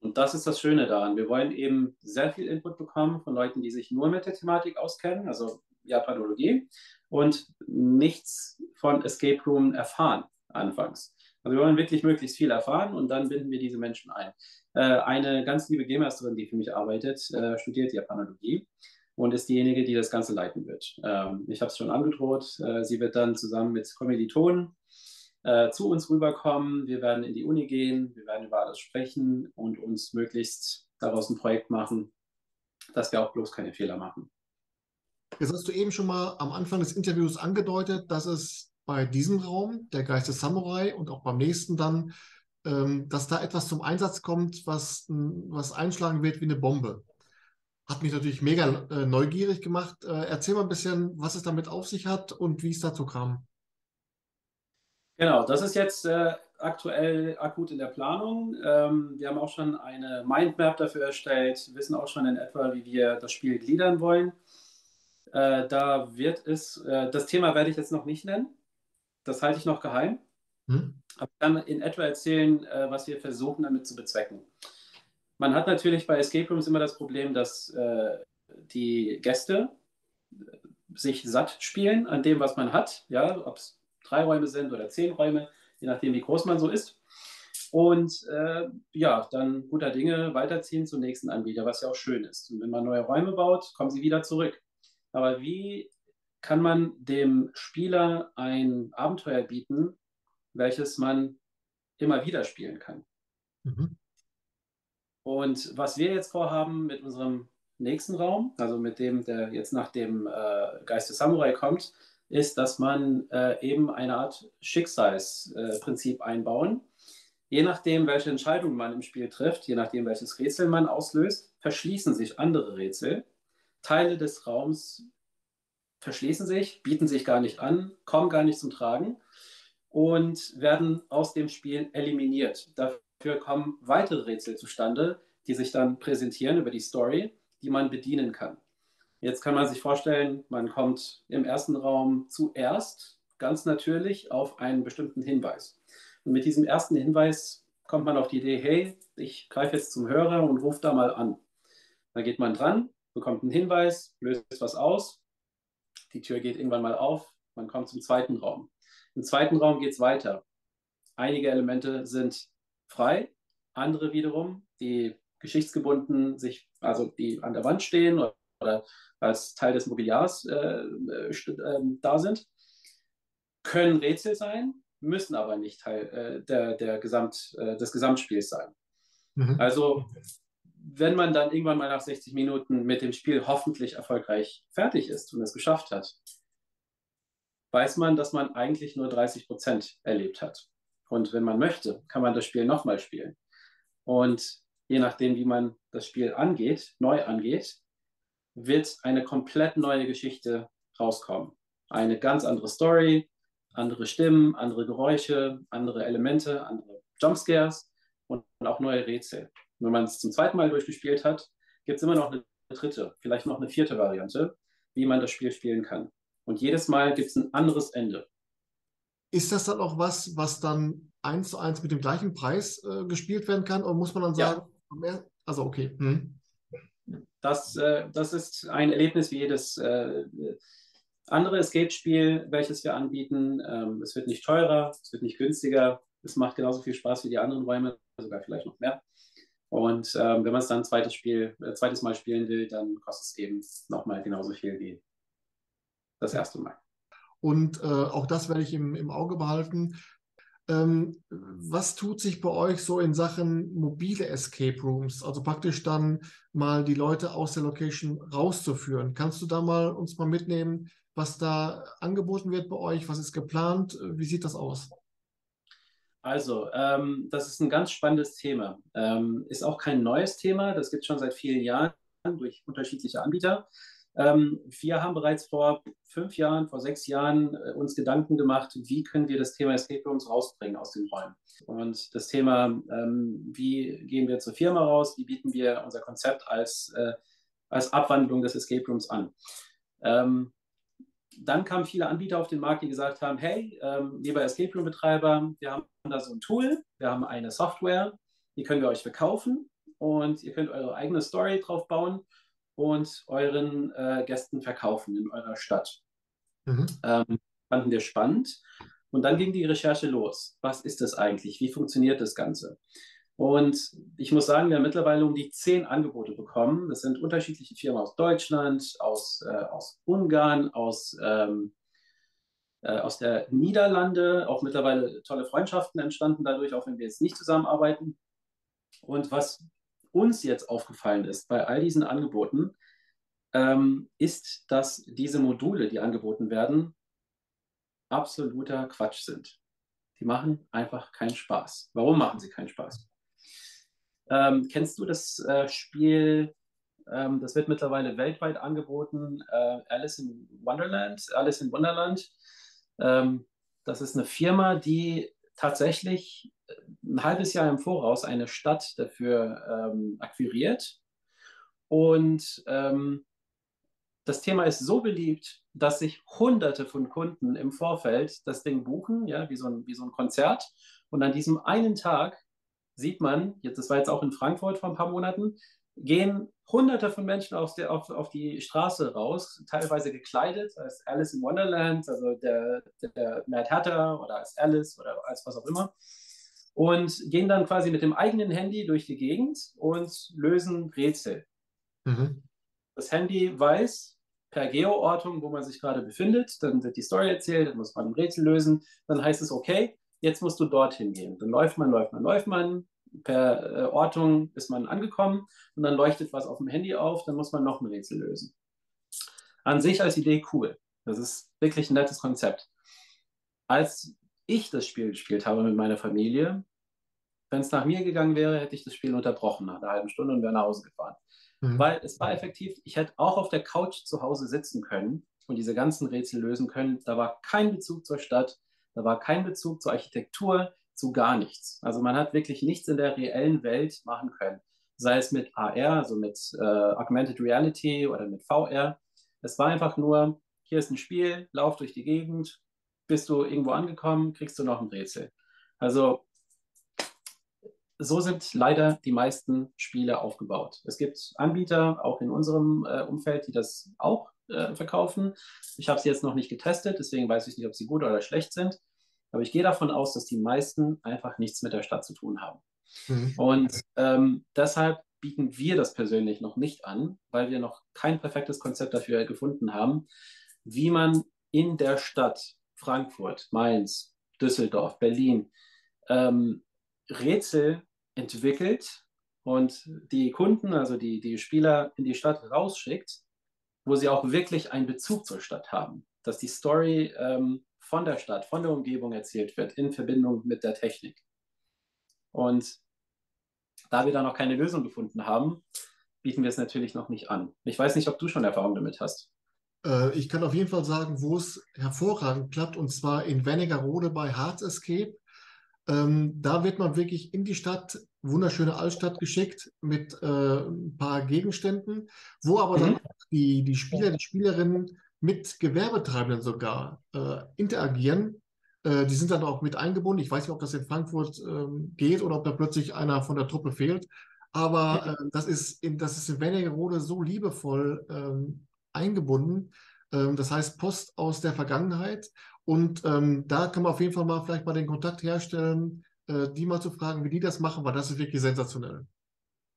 Und das ist das Schöne daran. Wir wollen eben sehr viel Input bekommen von Leuten, die sich nur mit der Thematik auskennen, also Japanologie, und nichts von Escape Room erfahren anfangs. Also wir wollen wirklich möglichst viel erfahren und dann binden wir diese Menschen ein. Äh, eine ganz liebe Game Masterin, die für mich arbeitet, äh, studiert Japanologie und ist diejenige, die das Ganze leiten wird. Ähm, ich habe es schon angedroht. Äh, sie wird dann zusammen mit Kommilitonen äh, zu uns rüberkommen. Wir werden in die Uni gehen, wir werden über alles sprechen und uns möglichst daraus ein Projekt machen, dass wir auch bloß keine Fehler machen. Jetzt hast du eben schon mal am Anfang des Interviews angedeutet, dass es bei diesem Raum, der Geist des Samurai und auch beim nächsten dann, ähm, dass da etwas zum Einsatz kommt, was, was einschlagen wird wie eine Bombe. Hat mich natürlich mega äh, neugierig gemacht. Äh, erzähl mal ein bisschen, was es damit auf sich hat und wie es dazu kam. Genau, das ist jetzt äh, aktuell akut in der Planung. Ähm, wir haben auch schon eine Mindmap dafür erstellt, wissen auch schon in etwa, wie wir das Spiel gliedern wollen. Äh, da wird es, äh, das Thema werde ich jetzt noch nicht nennen. Das halte ich noch geheim. Hm? Aber ich kann in etwa erzählen, äh, was wir versuchen damit zu bezwecken. Man hat natürlich bei Escape Rooms immer das Problem, dass äh, die Gäste sich satt spielen an dem, was man hat. Ja, ob es drei Räume sind oder zehn Räume, je nachdem, wie groß man so ist. Und äh, ja, dann guter Dinge weiterziehen zum nächsten Anbieter, was ja auch schön ist. Und wenn man neue Räume baut, kommen sie wieder zurück. Aber wie kann man dem Spieler ein Abenteuer bieten, welches man immer wieder spielen kann? Mhm. Und was wir jetzt vorhaben mit unserem nächsten Raum, also mit dem, der jetzt nach dem äh, Geist des Samurai kommt, ist, dass man äh, eben eine Art Schicksalsprinzip äh, einbauen. Je nachdem, welche Entscheidung man im Spiel trifft, je nachdem, welches Rätsel man auslöst, verschließen sich andere Rätsel. Teile des Raums verschließen sich, bieten sich gar nicht an, kommen gar nicht zum Tragen und werden aus dem Spiel eliminiert. Dafür kommen weitere Rätsel zustande, die sich dann präsentieren über die Story, die man bedienen kann. Jetzt kann man sich vorstellen, man kommt im ersten Raum zuerst ganz natürlich auf einen bestimmten Hinweis. Und mit diesem ersten Hinweis kommt man auf die Idee, hey, ich greife jetzt zum Hörer und rufe da mal an. Dann geht man dran, bekommt einen Hinweis, löst was aus, die Tür geht irgendwann mal auf, man kommt zum zweiten Raum. Im zweiten Raum geht es weiter. Einige Elemente sind frei, andere wiederum, die geschichtsgebunden sich, also die an der Wand stehen oder, oder als Teil des Mobiliars äh, äh, ähm, da sind, können Rätsel sein, müssen aber nicht Teil äh, der, der Gesamt, äh, des Gesamtspiels sein. Mhm. Also wenn man dann irgendwann mal nach 60 Minuten mit dem Spiel hoffentlich erfolgreich fertig ist und es geschafft hat, weiß man, dass man eigentlich nur 30 Prozent erlebt hat. Und wenn man möchte, kann man das Spiel nochmal spielen. Und je nachdem, wie man das Spiel angeht, neu angeht, wird eine komplett neue Geschichte rauskommen. Eine ganz andere Story, andere Stimmen, andere Geräusche, andere Elemente, andere Jumpscares und auch neue Rätsel. Wenn man es zum zweiten Mal durchgespielt hat, gibt es immer noch eine dritte, vielleicht noch eine vierte Variante, wie man das Spiel spielen kann. Und jedes Mal gibt es ein anderes Ende. Ist das dann auch was, was dann eins zu eins mit dem gleichen Preis äh, gespielt werden kann? Oder muss man dann sagen, ja. also okay. Hm. Das, äh, das ist ein Erlebnis wie jedes äh, andere Escape-Spiel, welches wir anbieten. Ähm, es wird nicht teurer, es wird nicht günstiger. Es macht genauso viel Spaß wie die anderen Räume, sogar vielleicht noch mehr. Und ähm, wenn man es dann ein zweites, Spiel, äh, zweites Mal spielen will, dann kostet es eben nochmal genauso viel wie das erste Mal. Und äh, auch das werde ich im, im Auge behalten. Ähm, was tut sich bei euch so in Sachen mobile Escape Rooms? Also praktisch dann mal die Leute aus der Location rauszuführen. Kannst du da mal uns mal mitnehmen, was da angeboten wird bei euch? Was ist geplant? Wie sieht das aus? Also, ähm, das ist ein ganz spannendes Thema. Ähm, ist auch kein neues Thema. Das gibt es schon seit vielen Jahren durch unterschiedliche Anbieter. Ähm, wir haben bereits vor fünf Jahren, vor sechs Jahren äh, uns Gedanken gemacht, wie können wir das Thema Escape Rooms rausbringen aus den Räumen. Und das Thema, ähm, wie gehen wir zur Firma raus, wie bieten wir unser Konzept als, äh, als Abwandlung des Escape Rooms an. Dann kamen viele Anbieter auf den Markt, die gesagt haben, hey, ähm, lieber Escape Room-Betreiber, wir haben da so ein Tool, wir haben eine Software, die können wir euch verkaufen und ihr könnt eure eigene Story drauf bauen und euren äh, Gästen verkaufen in eurer Stadt. Mhm. Ähm, fanden wir spannend. Und dann ging die Recherche los. Was ist das eigentlich? Wie funktioniert das Ganze? Und ich muss sagen, wir haben mittlerweile um die zehn Angebote bekommen. Das sind unterschiedliche Firmen aus Deutschland, aus, äh, aus Ungarn, aus, ähm, äh, aus der Niederlande. Auch mittlerweile tolle Freundschaften entstanden dadurch, auch wenn wir jetzt nicht zusammenarbeiten. Und was uns jetzt aufgefallen ist bei all diesen Angeboten, ähm, ist, dass diese Module, die angeboten werden, absoluter Quatsch sind. Die machen einfach keinen Spaß. Warum machen sie keinen Spaß? Ähm, kennst du das äh, Spiel? Ähm, das wird mittlerweile weltweit angeboten. Äh, Alice in Wonderland. Alice in Wonderland. Ähm, das ist eine Firma, die tatsächlich äh, ein halbes Jahr im Voraus eine Stadt dafür ähm, akquiriert. Und ähm, das Thema ist so beliebt, dass sich Hunderte von Kunden im Vorfeld das Ding buchen, ja, wie so ein, wie so ein Konzert. Und an diesem einen Tag sieht man, jetzt, das war jetzt auch in Frankfurt vor ein paar Monaten, gehen Hunderte von Menschen auf, der, auf, auf die Straße raus, teilweise gekleidet als Alice in Wonderland, also der, der Mad Hatter oder als Alice oder als was auch immer, und gehen dann quasi mit dem eigenen Handy durch die Gegend und lösen Rätsel. Mhm. Das Handy weiß per Geoortung, wo man sich gerade befindet, dann wird die Story erzählt, dann muss man ein Rätsel lösen, dann heißt es, okay, jetzt musst du dorthin gehen. Dann läuft man, läuft man, läuft man, per äh, Ortung ist man angekommen und dann leuchtet was auf dem Handy auf, dann muss man noch ein Rätsel lösen. An sich als Idee cool. Das ist wirklich ein nettes Konzept. Als ich das Spiel gespielt habe mit meiner Familie, wenn es nach mir gegangen wäre, hätte ich das Spiel unterbrochen nach einer halben Stunde und wäre nach Hause gefahren. Mhm. Weil es war effektiv, ich hätte auch auf der Couch zu Hause sitzen können und diese ganzen Rätsel lösen können. Da war kein Bezug zur Stadt, da war kein Bezug zur Architektur, zu gar nichts. Also man hat wirklich nichts in der reellen Welt machen können. Sei es mit AR, also mit äh, Augmented Reality oder mit VR. Es war einfach nur, hier ist ein Spiel, lauf durch die Gegend, bist du irgendwo angekommen, kriegst du noch ein Rätsel. Also so sind leider die meisten Spiele aufgebaut. Es gibt Anbieter, auch in unserem äh, Umfeld, die das auch äh, verkaufen. Ich habe sie jetzt noch nicht getestet, deswegen weiß ich nicht, ob sie gut oder schlecht sind. Aber ich gehe davon aus, dass die meisten einfach nichts mit der Stadt zu tun haben. Mhm. Und ähm, deshalb bieten wir das persönlich noch nicht an, weil wir noch kein perfektes Konzept dafür gefunden haben, wie man in der Stadt Frankfurt, Mainz, Düsseldorf, Berlin ähm, Rätsel entwickelt und die Kunden, also die, die Spieler in die Stadt rausschickt, wo sie auch wirklich einen Bezug zur Stadt haben. Dass die Story ähm, von der Stadt, von der Umgebung erzählt wird, in Verbindung mit der Technik. Und da wir da noch keine Lösung gefunden haben, bieten wir es natürlich noch nicht an. Ich weiß nicht, ob du schon Erfahrung damit hast. Äh, ich kann auf jeden Fall sagen, wo es hervorragend klappt, und zwar in Wernigerode bei Hearts Escape. Ähm, da wird man wirklich in die Stadt, wunderschöne Altstadt geschickt mit äh, ein paar Gegenständen, wo aber mhm. dann die, die Spieler, die Spielerinnen mit Gewerbetreibenden sogar äh, interagieren. Äh, die sind dann auch mit eingebunden. Ich weiß nicht, ob das in Frankfurt ähm, geht oder ob da plötzlich einer von der Truppe fehlt. Aber äh, das, ist in, das ist in Wernigerode so liebevoll ähm, eingebunden. Ähm, das heißt Post aus der Vergangenheit. Und ähm, da kann man auf jeden Fall mal vielleicht mal den Kontakt herstellen, äh, die mal zu fragen, wie die das machen, weil das ist wirklich sensationell.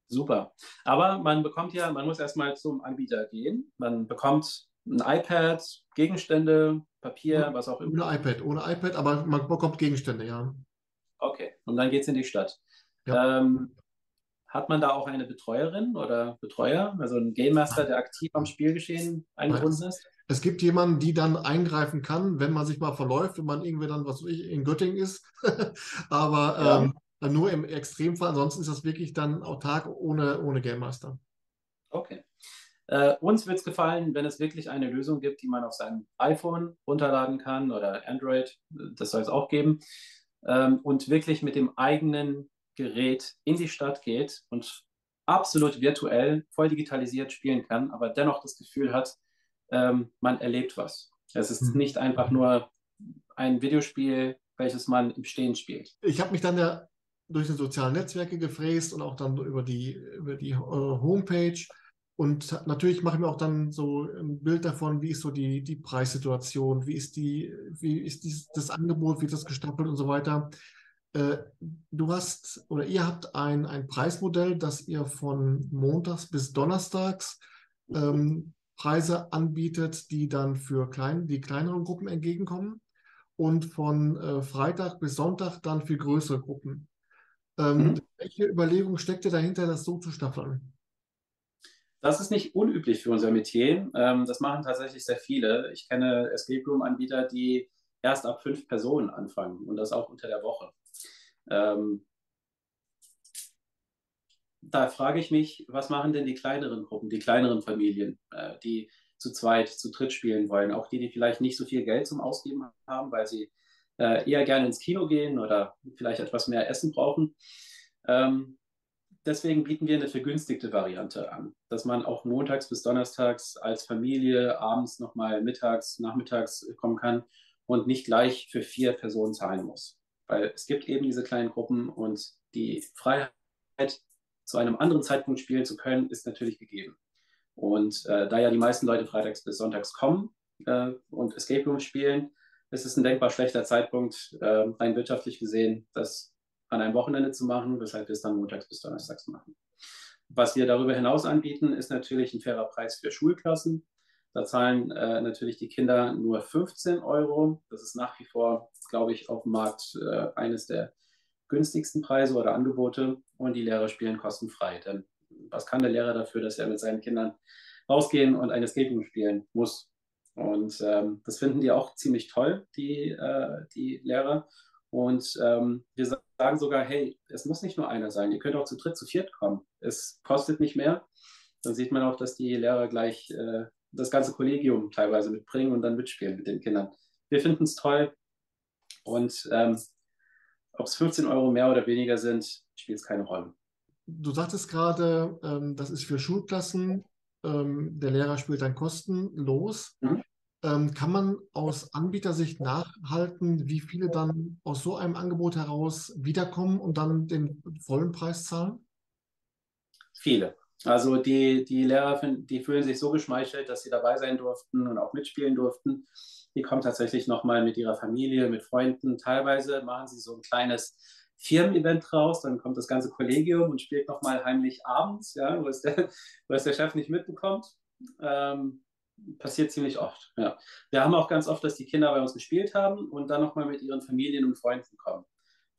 Super. Aber man bekommt ja, man muss erstmal zum Anbieter gehen. Man bekommt ein iPad, Gegenstände, Papier, was auch immer. Ohne iPad, ohne iPad, aber man bekommt Gegenstände, ja. Okay, und dann geht es in die Stadt. Ja. Ähm, hat man da auch eine Betreuerin oder Betreuer, also ein Game Master, der aktiv am Spielgeschehen eingebunden ist? Es gibt jemanden, die dann eingreifen kann, wenn man sich mal verläuft, wenn man irgendwie dann, was ich, in Göttingen ist. [laughs] aber ja. ähm, nur im Extremfall, ansonsten ist das wirklich dann autark ohne, ohne Game Master. Okay. Äh, uns wird es gefallen, wenn es wirklich eine Lösung gibt, die man auf seinem iPhone runterladen kann oder Android, das soll es auch geben, ähm, und wirklich mit dem eigenen Gerät in die Stadt geht und absolut virtuell, voll digitalisiert spielen kann, aber dennoch das Gefühl hat, ähm, man erlebt was. Es ist mhm. nicht einfach nur ein Videospiel, welches man im Stehen spielt. Ich habe mich dann ja durch die sozialen Netzwerke gefräst und auch dann über die, über die uh, Homepage und natürlich mache ich mir auch dann so ein Bild davon, wie ist so die, die Preissituation, wie ist, die, wie ist dies, das Angebot, wie ist das gestapelt und so weiter. Äh, du hast oder ihr habt ein, ein Preismodell, das ihr von montags bis donnerstags ähm, Preise anbietet, die dann für klein, die kleineren Gruppen entgegenkommen und von äh, Freitag bis Sonntag dann für größere Gruppen. Ähm, mhm. Welche Überlegung steckt dir dahinter, das so zu staffeln? Das ist nicht unüblich für unser Metier. Ähm, das machen tatsächlich sehr viele. Ich kenne Escape Room-Anbieter, die erst ab fünf Personen anfangen und das auch unter der Woche. Ähm, da frage ich mich, was machen denn die kleineren Gruppen, die kleineren Familien, äh, die zu zweit, zu dritt spielen wollen, auch die, die vielleicht nicht so viel Geld zum Ausgeben haben, weil sie äh, eher gerne ins Kino gehen oder vielleicht etwas mehr Essen brauchen. Ähm, deswegen bieten wir eine vergünstigte Variante an, dass man auch montags bis donnerstags als Familie abends nochmal mittags, nachmittags kommen kann und nicht gleich für vier Personen zahlen muss. Weil es gibt eben diese kleinen Gruppen und die Freiheit, zu einem anderen Zeitpunkt spielen zu können, ist natürlich gegeben. Und äh, da ja die meisten Leute freitags bis sonntags kommen äh, und Escape Room spielen, ist es ein denkbar schlechter Zeitpunkt, äh, rein wirtschaftlich gesehen, das an einem Wochenende zu machen, weshalb wir es dann montags bis donnerstags machen. Was wir darüber hinaus anbieten, ist natürlich ein fairer Preis für Schulklassen. Da zahlen äh, natürlich die Kinder nur 15 Euro. Das ist nach wie vor, glaube ich, auf dem Markt äh, eines der günstigsten Preise oder Angebote. Und die Lehrer spielen kostenfrei. Denn was kann der Lehrer dafür, dass er mit seinen Kindern rausgehen und eine Escape Room spielen muss? Und ähm, das finden die auch ziemlich toll, die, äh, die Lehrer. Und ähm, wir sagen sogar, hey, es muss nicht nur einer sein, ihr könnt auch zu dritt, zu viert kommen. Es kostet nicht mehr. Dann sieht man auch, dass die Lehrer gleich äh, das ganze Kollegium teilweise mitbringen und dann mitspielen mit den Kindern. Wir finden es toll und ähm, ob es 15 Euro mehr oder weniger sind, spielt es keine Rolle. Du sagtest gerade, ähm, das ist für Schulklassen, ähm, der Lehrer spielt dann kostenlos. Mhm. Ähm, kann man aus Anbietersicht nachhalten, wie viele dann aus so einem Angebot heraus wiederkommen und dann den vollen Preis zahlen? Viele. Also die, die Lehrer, die fühlen sich so geschmeichelt, dass sie dabei sein durften und auch mitspielen durften. Die kommen tatsächlich nochmal mit ihrer Familie, mit Freunden. Teilweise machen sie so ein kleines Firmen-Event raus, dann kommt das ganze Kollegium und spielt nochmal heimlich abends, ja, wo, es der, wo es der Chef nicht mitbekommt. Ähm, passiert ziemlich oft. Ja. Wir haben auch ganz oft, dass die Kinder bei uns gespielt haben und dann nochmal mit ihren Familien und Freunden kommen.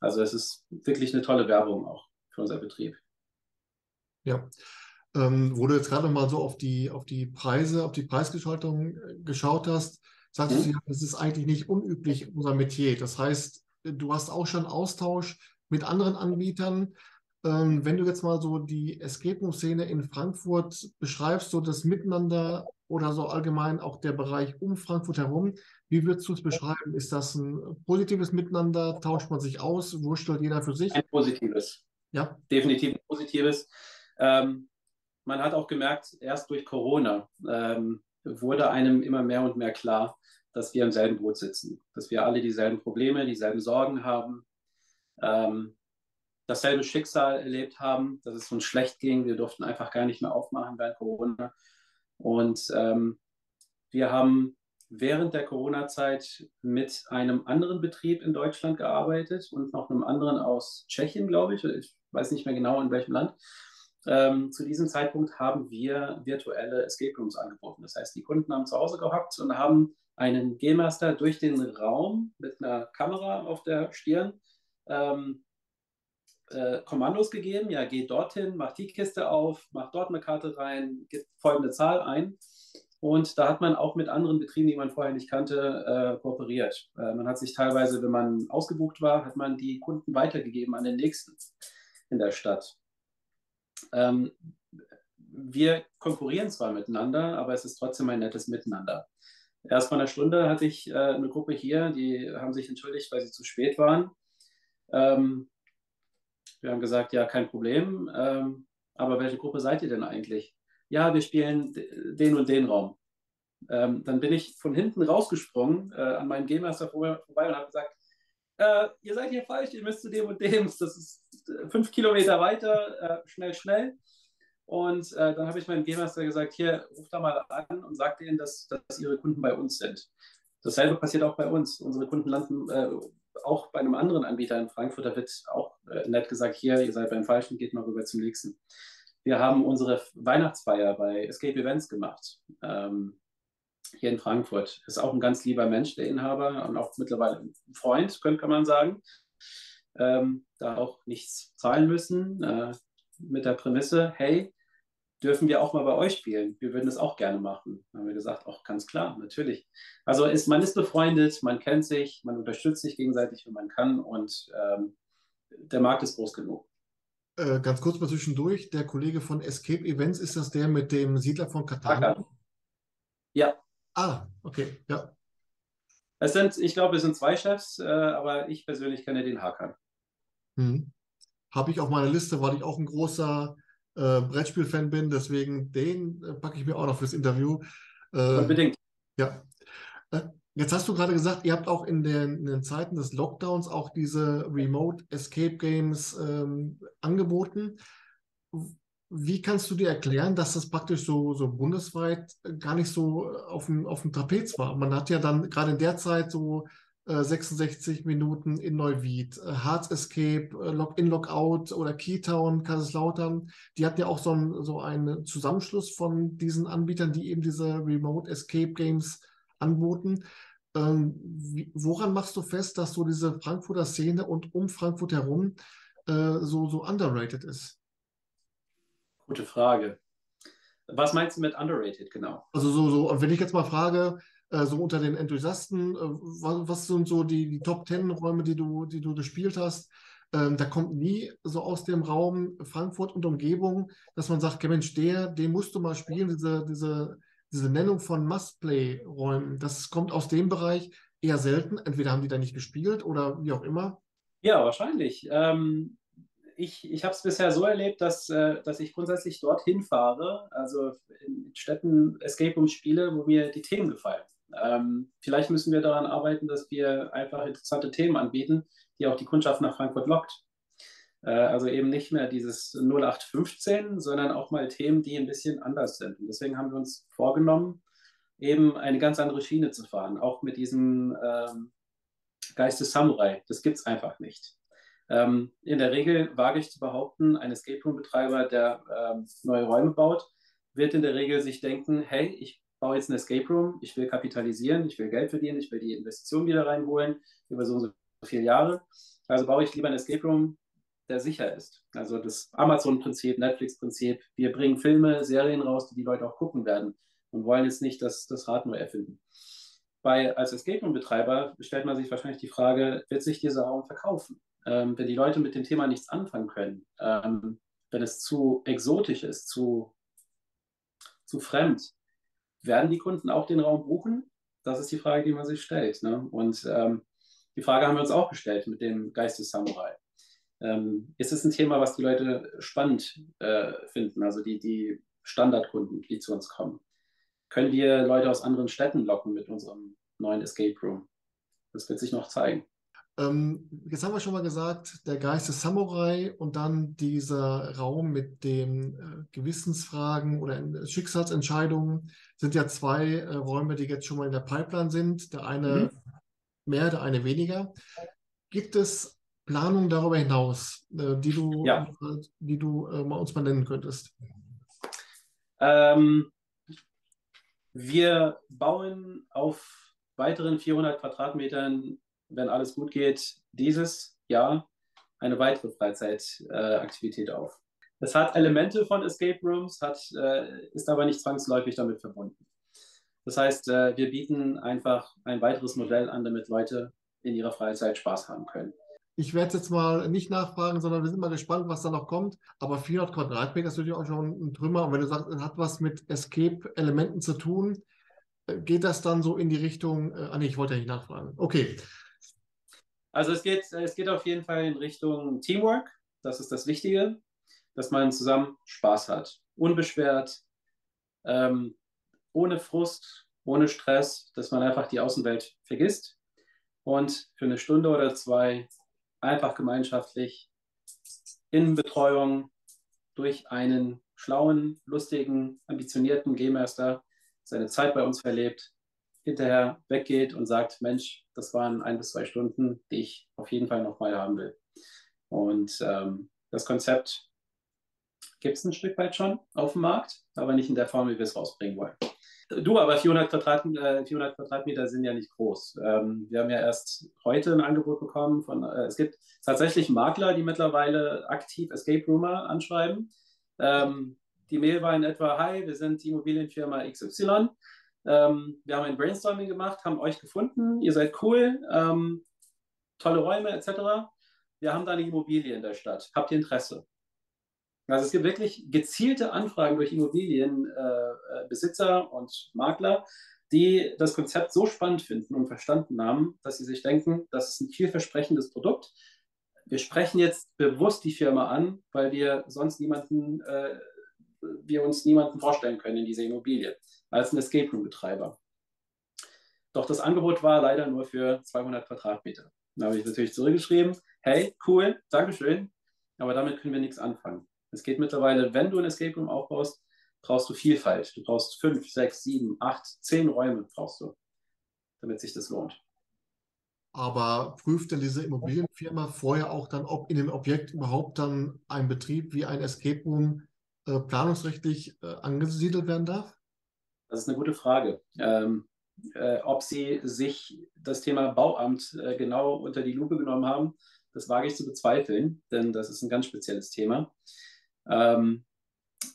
Also es ist wirklich eine tolle Werbung auch für unser Betrieb. Ja, ähm, wo du jetzt gerade mal so auf die, auf die Preise, auf die Preisgestaltung äh, geschaut hast, sagst mhm. du, das ist eigentlich nicht unüblich in unserem Metier. Das heißt, du hast auch schon Austausch mit anderen Anbietern. Ähm, wenn du jetzt mal so die Escape Room-Szene in Frankfurt beschreibst, so das Miteinander oder so allgemein auch der Bereich um Frankfurt herum, wie würdest du es beschreiben? Ist das ein positives Miteinander? Tauscht man sich aus? Wurschtelt jeder für sich? Ein positives. Ja. Definitiv ein positives. Ähm, man hat auch gemerkt, erst durch Corona ähm, wurde einem immer mehr und mehr klar, dass wir im selben Boot sitzen, dass wir alle dieselben Probleme, dieselben Sorgen haben, ähm, dasselbe Schicksal erlebt haben, dass es uns schlecht ging. Wir durften einfach gar nicht mehr aufmachen während Corona. Und ähm, wir haben während der Corona-Zeit mit einem anderen Betrieb in Deutschland gearbeitet und noch einem anderen aus Tschechien, glaube ich. Ich weiß nicht mehr genau in welchem Land. Ähm, zu diesem Zeitpunkt haben wir virtuelle Escape Rooms angeboten. Das heißt, die Kunden haben zu Hause gehockt und haben einen Game Master durch den Raum mit einer Kamera auf der Stirn ähm, äh, Kommandos gegeben. Ja, geh dorthin, mach die Kiste auf, mach dort eine Karte rein, gib folgende Zahl ein. Und da hat man auch mit anderen Betrieben, die man vorher nicht kannte, äh, kooperiert. Äh, man hat sich teilweise, wenn man ausgebucht war, hat man die Kunden weitergegeben an den nächsten in der Stadt. Ähm, wir konkurrieren zwar miteinander, aber es ist trotzdem ein nettes Miteinander. Erst vor einer Stunde hatte ich äh, eine Gruppe hier, die haben sich entschuldigt, weil sie zu spät waren. Ähm, wir haben gesagt, ja, kein Problem. Ähm, aber welche Gruppe seid ihr denn eigentlich? Ja, wir spielen den und den Raum. Ähm, dann bin ich von hinten rausgesprungen äh, an meinen Game Master vorbei und habe gesagt, äh, ihr seid hier falsch, ihr müsst zu dem und dem. Das ist äh, fünf Kilometer weiter, äh, schnell, schnell. Und äh, dann habe ich meinem Game-Master gesagt, hier, ruft da mal an und sagt ihnen, dass, dass ihre Kunden bei uns sind. Dasselbe passiert auch bei uns. Unsere Kunden landen, äh, auch bei einem anderen Anbieter in Frankfurt, da wird auch äh, nett gesagt, hier, ihr seid beim Falschen, geht mal rüber zum nächsten. Wir haben unsere Weihnachtsfeier bei Escape Events gemacht. Ähm, hier in Frankfurt. Ist auch ein ganz lieber Mensch, der Inhaber und auch mittlerweile ein Freund, könnte man sagen. Ähm, da auch nichts zahlen müssen, äh, mit der Prämisse, hey, dürfen wir auch mal bei euch spielen? Wir würden es auch gerne machen. Da haben wir gesagt, auch ganz klar, natürlich. Also ist, man ist befreundet, man kennt sich, man unterstützt sich gegenseitig, wenn man kann und ähm, der Markt ist groß genug. Äh, ganz kurz mal zwischendurch, der Kollege von Escape Events, ist das der mit dem Siedler von Katar? Ja. Ah, okay, ja. Es sind, ich glaube, es sind zwei Chefs, äh, aber ich persönlich kenne den Hakan. Hm. Habe ich auf meiner Liste, weil ich auch ein großer äh, Brettspiel-Fan bin, deswegen den äh, packe ich mir auch noch fürs Interview. Äh, Unbedingt. Ja. Äh, jetzt hast du gerade gesagt, ihr habt auch in den, in den, Zeiten des Lockdowns auch diese Remote Escape Games ähm, angeboten. Wie kannst du dir erklären, dass das praktisch so, so bundesweit gar nicht so auf dem, auf dem Trapez war? Man hat ja dann gerade in der Zeit so 66 äh, Minuten in Neuwied, äh, Hearts Escape, äh, Login, Logout oder Keytown, Kaiserslautern. Die hatten ja auch so, ein, so einen Zusammenschluss von diesen Anbietern, die eben diese Remote Escape Games anboten. Ähm, wie, woran machst du fest, dass so diese Frankfurter Szene und um Frankfurt herum äh, so, so underrated ist? Gute Frage. Was meinst du mit underrated genau? Also so, so, wenn ich jetzt mal frage, äh, so unter den Enthusiasten, äh, was, was, sind so die, die Top Ten Räume, die du, die du gespielt hast? Ähm, da kommt nie so aus dem Raum Frankfurt und Umgebung, dass man sagt, Mensch, der, den musst du mal spielen, diese, diese, diese Nennung von Must-Play-Räumen. Das kommt aus dem Bereich eher selten. Entweder haben die da nicht gespielt oder wie auch immer. Ja, wahrscheinlich. Ähm, ich ich habe es bisher so erlebt, dass, äh, dass ich grundsätzlich dorthin fahre, also in Städten Escape Room spiele, wo mir die Themen gefallen. Ähm, vielleicht müssen wir daran arbeiten, dass wir einfach interessante Themen anbieten, die auch die Kundschaft nach Frankfurt lockt. Äh, also eben nicht mehr dieses 0815, sondern auch mal Themen, die ein bisschen anders sind. Und deswegen haben wir uns vorgenommen, eben eine ganz andere Schiene zu fahren, auch mit diesem ähm, Geist des Samurai. Das gibt es einfach nicht. Ähm, in der Regel wage ich zu behaupten, ein Escape Room-Betreiber, der ähm, neue Räume baut, wird in der Regel sich denken, hey, ich baue jetzt ein Escape Room, ich will kapitalisieren, ich will Geld verdienen, ich will die Investition wieder reinholen über so und so viele Jahre. Also baue ich lieber ein Escape Room, der sicher ist. Also das Amazon-Prinzip, Netflix-Prinzip. Wir bringen Filme, Serien raus, die die Leute auch gucken werden und wollen jetzt nicht das, das Rad neu erfinden. Bei, als Escape Room-Betreiber stellt man sich wahrscheinlich die Frage, wird sich dieser Raum verkaufen? Ähm, wenn die Leute mit dem Thema nichts anfangen können, ähm, wenn es zu exotisch ist, zu, zu fremd, werden die Kunden auch den Raum buchen? Das ist die Frage, die man sich stellt. Ne? Und ähm, die Frage haben wir uns auch gestellt mit dem Geist des Samurai. Ähm, ist es ein Thema, was die Leute spannend äh, finden, also die, die Standardkunden, die zu uns kommen? Können wir Leute aus anderen Städten locken mit unserem neuen Escape Room? Das wird sich noch zeigen. Ähm, jetzt haben wir schon mal gesagt, der Geist des Samurai und dann dieser Raum mit den äh, Gewissensfragen oder Schicksalsentscheidungen sind ja zwei äh, Räume, die jetzt schon mal in der Pipeline sind. Der eine mhm. mehr, der eine weniger. Gibt es Planungen darüber hinaus, äh, die du, ja. die du äh, uns mal nennen könntest? Ähm, wir bauen auf weiteren 400 Quadratmetern wenn alles gut geht, dieses Jahr eine weitere Freizeitaktivität äh, auf. Es hat Elemente von Escape Rooms, hat, äh, ist aber nicht zwangsläufig damit verbunden. Das heißt, äh, wir bieten einfach ein weiteres Modell an, damit Leute in ihrer Freizeit Spaß haben können. Ich werde jetzt mal nicht nachfragen, sondern wir sind mal gespannt, was da noch kommt. Aber 400 Quadratmeter ist natürlich auch schon ein Trümmer. Und wenn du sagst, es hat was mit Escape-Elementen zu tun, äh, geht das dann so in die Richtung, äh, ah nee, ich wollte ja nicht nachfragen. Okay, also es geht, es geht auf jeden Fall in Richtung Teamwork. Das ist das Wichtige, dass man zusammen Spaß hat. Unbeschwert, ähm, ohne Frust, ohne Stress, dass man einfach die Außenwelt vergisst und für eine Stunde oder zwei einfach gemeinschaftlich in Betreuung durch einen schlauen, lustigen, ambitionierten Game Master seine Zeit bei uns verlebt hinterher weggeht und sagt, Mensch, das waren ein bis zwei Stunden, die ich auf jeden Fall nochmal haben will. Und ähm, das Konzept gibt es ein Stück weit schon auf dem Markt, aber nicht in der Form, wie wir es rausbringen wollen. Du, aber 400, Quadrat, äh, 400 Quadratmeter sind ja nicht groß. Ähm, wir haben ja erst heute ein Angebot bekommen von, äh, es gibt tatsächlich Makler, die mittlerweile aktiv Escape Roomer anschreiben. Ähm, die Mail war in etwa, hi, wir sind die Immobilienfirma XY. Ähm, wir haben ein Brainstorming gemacht, haben euch gefunden, ihr seid cool, ähm, tolle Räume etc. Wir haben da eine Immobilie in der Stadt. Habt ihr Interesse? Also es gibt wirklich gezielte Anfragen durch Immobilienbesitzer äh, und Makler, die das Konzept so spannend finden und verstanden haben, dass sie sich denken, das ist ein vielversprechendes Produkt. Wir sprechen jetzt bewusst die Firma an, weil wir sonst niemanden, äh, wir uns niemanden vorstellen können in dieser Immobilie als ein Escape Room Betreiber. Doch das Angebot war leider nur für 200 Quadratmeter. Da habe ich natürlich zurückgeschrieben, hey, cool, Dankeschön, aber damit können wir nichts anfangen. Es geht mittlerweile, wenn du ein Escape Room aufbaust, brauchst du Vielfalt. Du brauchst fünf, sechs, sieben, acht, zehn Räume brauchst du, damit sich das lohnt. Aber prüft denn diese Immobilienfirma vorher auch dann, ob in dem Objekt überhaupt dann ein Betrieb wie ein Escape Room äh, planungsrechtlich äh, angesiedelt werden darf? Das ist eine gute Frage. Ähm, äh, ob Sie sich das Thema Bauamt äh, genau unter die Lupe genommen haben, das wage ich zu bezweifeln, denn das ist ein ganz spezielles Thema. Ähm,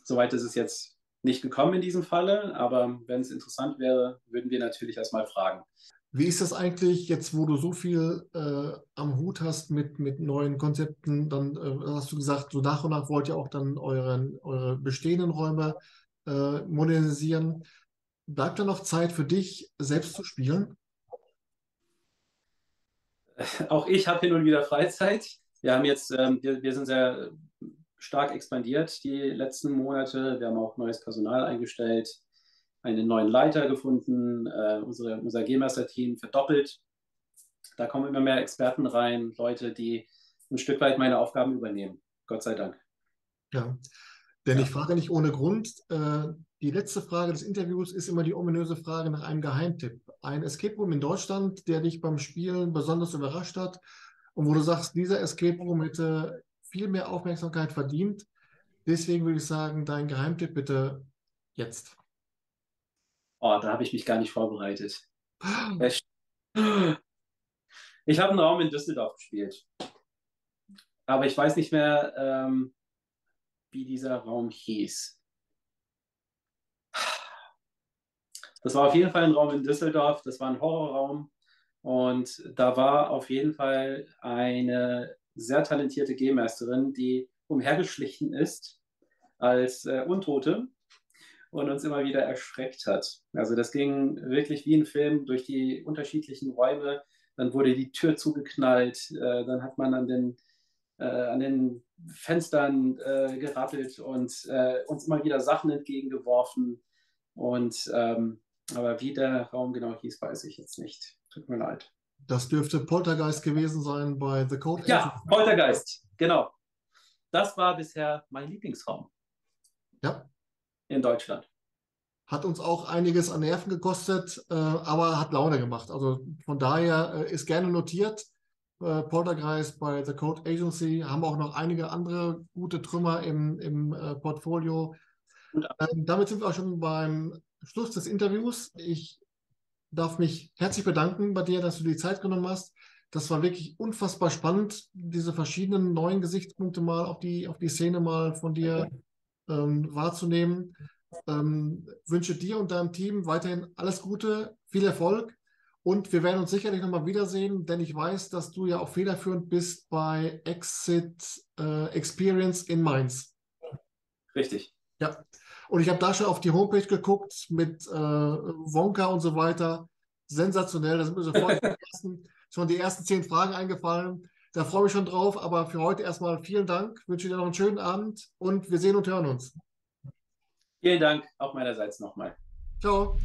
soweit ist es jetzt nicht gekommen in diesem Falle, aber wenn es interessant wäre, würden wir natürlich erstmal fragen. Wie ist das eigentlich jetzt, wo du so viel äh, am Hut hast mit, mit neuen Konzepten? Dann äh, hast du gesagt, so nach und nach wollt ihr auch dann euren, eure bestehenden Räume äh, modernisieren. Bleibt da noch Zeit für dich, selbst zu spielen? Auch ich habe hin und wieder Freizeit. Wir haben jetzt, ähm, wir, wir sind sehr stark expandiert die letzten Monate. Wir haben auch neues Personal eingestellt, einen neuen Leiter gefunden, äh, unsere, unser G-Master-Team verdoppelt. Da kommen immer mehr Experten rein, Leute, die ein Stück weit meine Aufgaben übernehmen. Gott sei Dank. Ja, denn ja. ich frage nicht ohne Grund. Äh, die letzte Frage des Interviews ist immer die ominöse Frage nach einem Geheimtipp. Ein Escape Room in Deutschland, der dich beim Spielen besonders überrascht hat und wo du sagst, dieser Escape Room hätte viel mehr Aufmerksamkeit verdient. Deswegen würde ich sagen, dein Geheimtipp bitte jetzt. Oh, da habe ich mich gar nicht vorbereitet. [gasps] Ich habe einen Raum in Düsseldorf gespielt. Aber ich weiß nicht mehr, ähm, wie dieser Raum hieß. Das war auf jeden Fall ein Raum in Düsseldorf. Das war ein Horrorraum. Und da war auf jeden Fall eine sehr talentierte G-Meisterin, die umhergeschlichen ist als äh, Untote und uns immer wieder erschreckt hat. Also das ging wirklich wie ein Film durch die unterschiedlichen Räume. Dann wurde die Tür zugeknallt, äh, dann hat man an den, äh, an den Fenstern äh, gerappelt und äh, uns immer wieder Sachen entgegengeworfen. Und ähm, aber wie der Raum genau hieß, weiß ich jetzt nicht. Tut mir leid. Das dürfte Poltergeist gewesen sein bei The Code Ja. Poltergeist, genau. Das war bisher mein Lieblingsraum. Ja. In Deutschland. Hat uns auch einiges an Nerven gekostet, äh, aber hat Laune gemacht. Also von daher äh, ist gerne notiert. Äh, Poltergeist bei The Code Agency haben auch noch einige andere gute Trümmer im, im äh, Portfolio. Ähm, damit sind wir auch schon beim Schluss des Interviews. Ich darf mich herzlich bedanken bei dir, dass du die Zeit genommen hast. Das war wirklich unfassbar spannend, diese verschiedenen neuen Gesichtspunkte mal auf die, auf die Szene mal von dir ähm, wahrzunehmen. Ähm, wünsche dir und deinem Team weiterhin alles Gute, viel Erfolg und wir werden uns sicherlich nochmal wiedersehen, denn ich weiß, dass du ja auch federführend bist bei Exit äh, Experience in Mainz. Richtig. Ja, und ich habe da schon auf die Homepage geguckt mit äh, Wonka und so weiter. Sensationell. Da sind mir sofort [laughs] schon die ersten zehn Fragen eingefallen. Da freue ich mich schon drauf. Aber für heute erstmal vielen Dank. Wünsche dir noch einen schönen Abend und wir sehen und hören uns. Vielen Dank auch meinerseits nochmal. Ciao.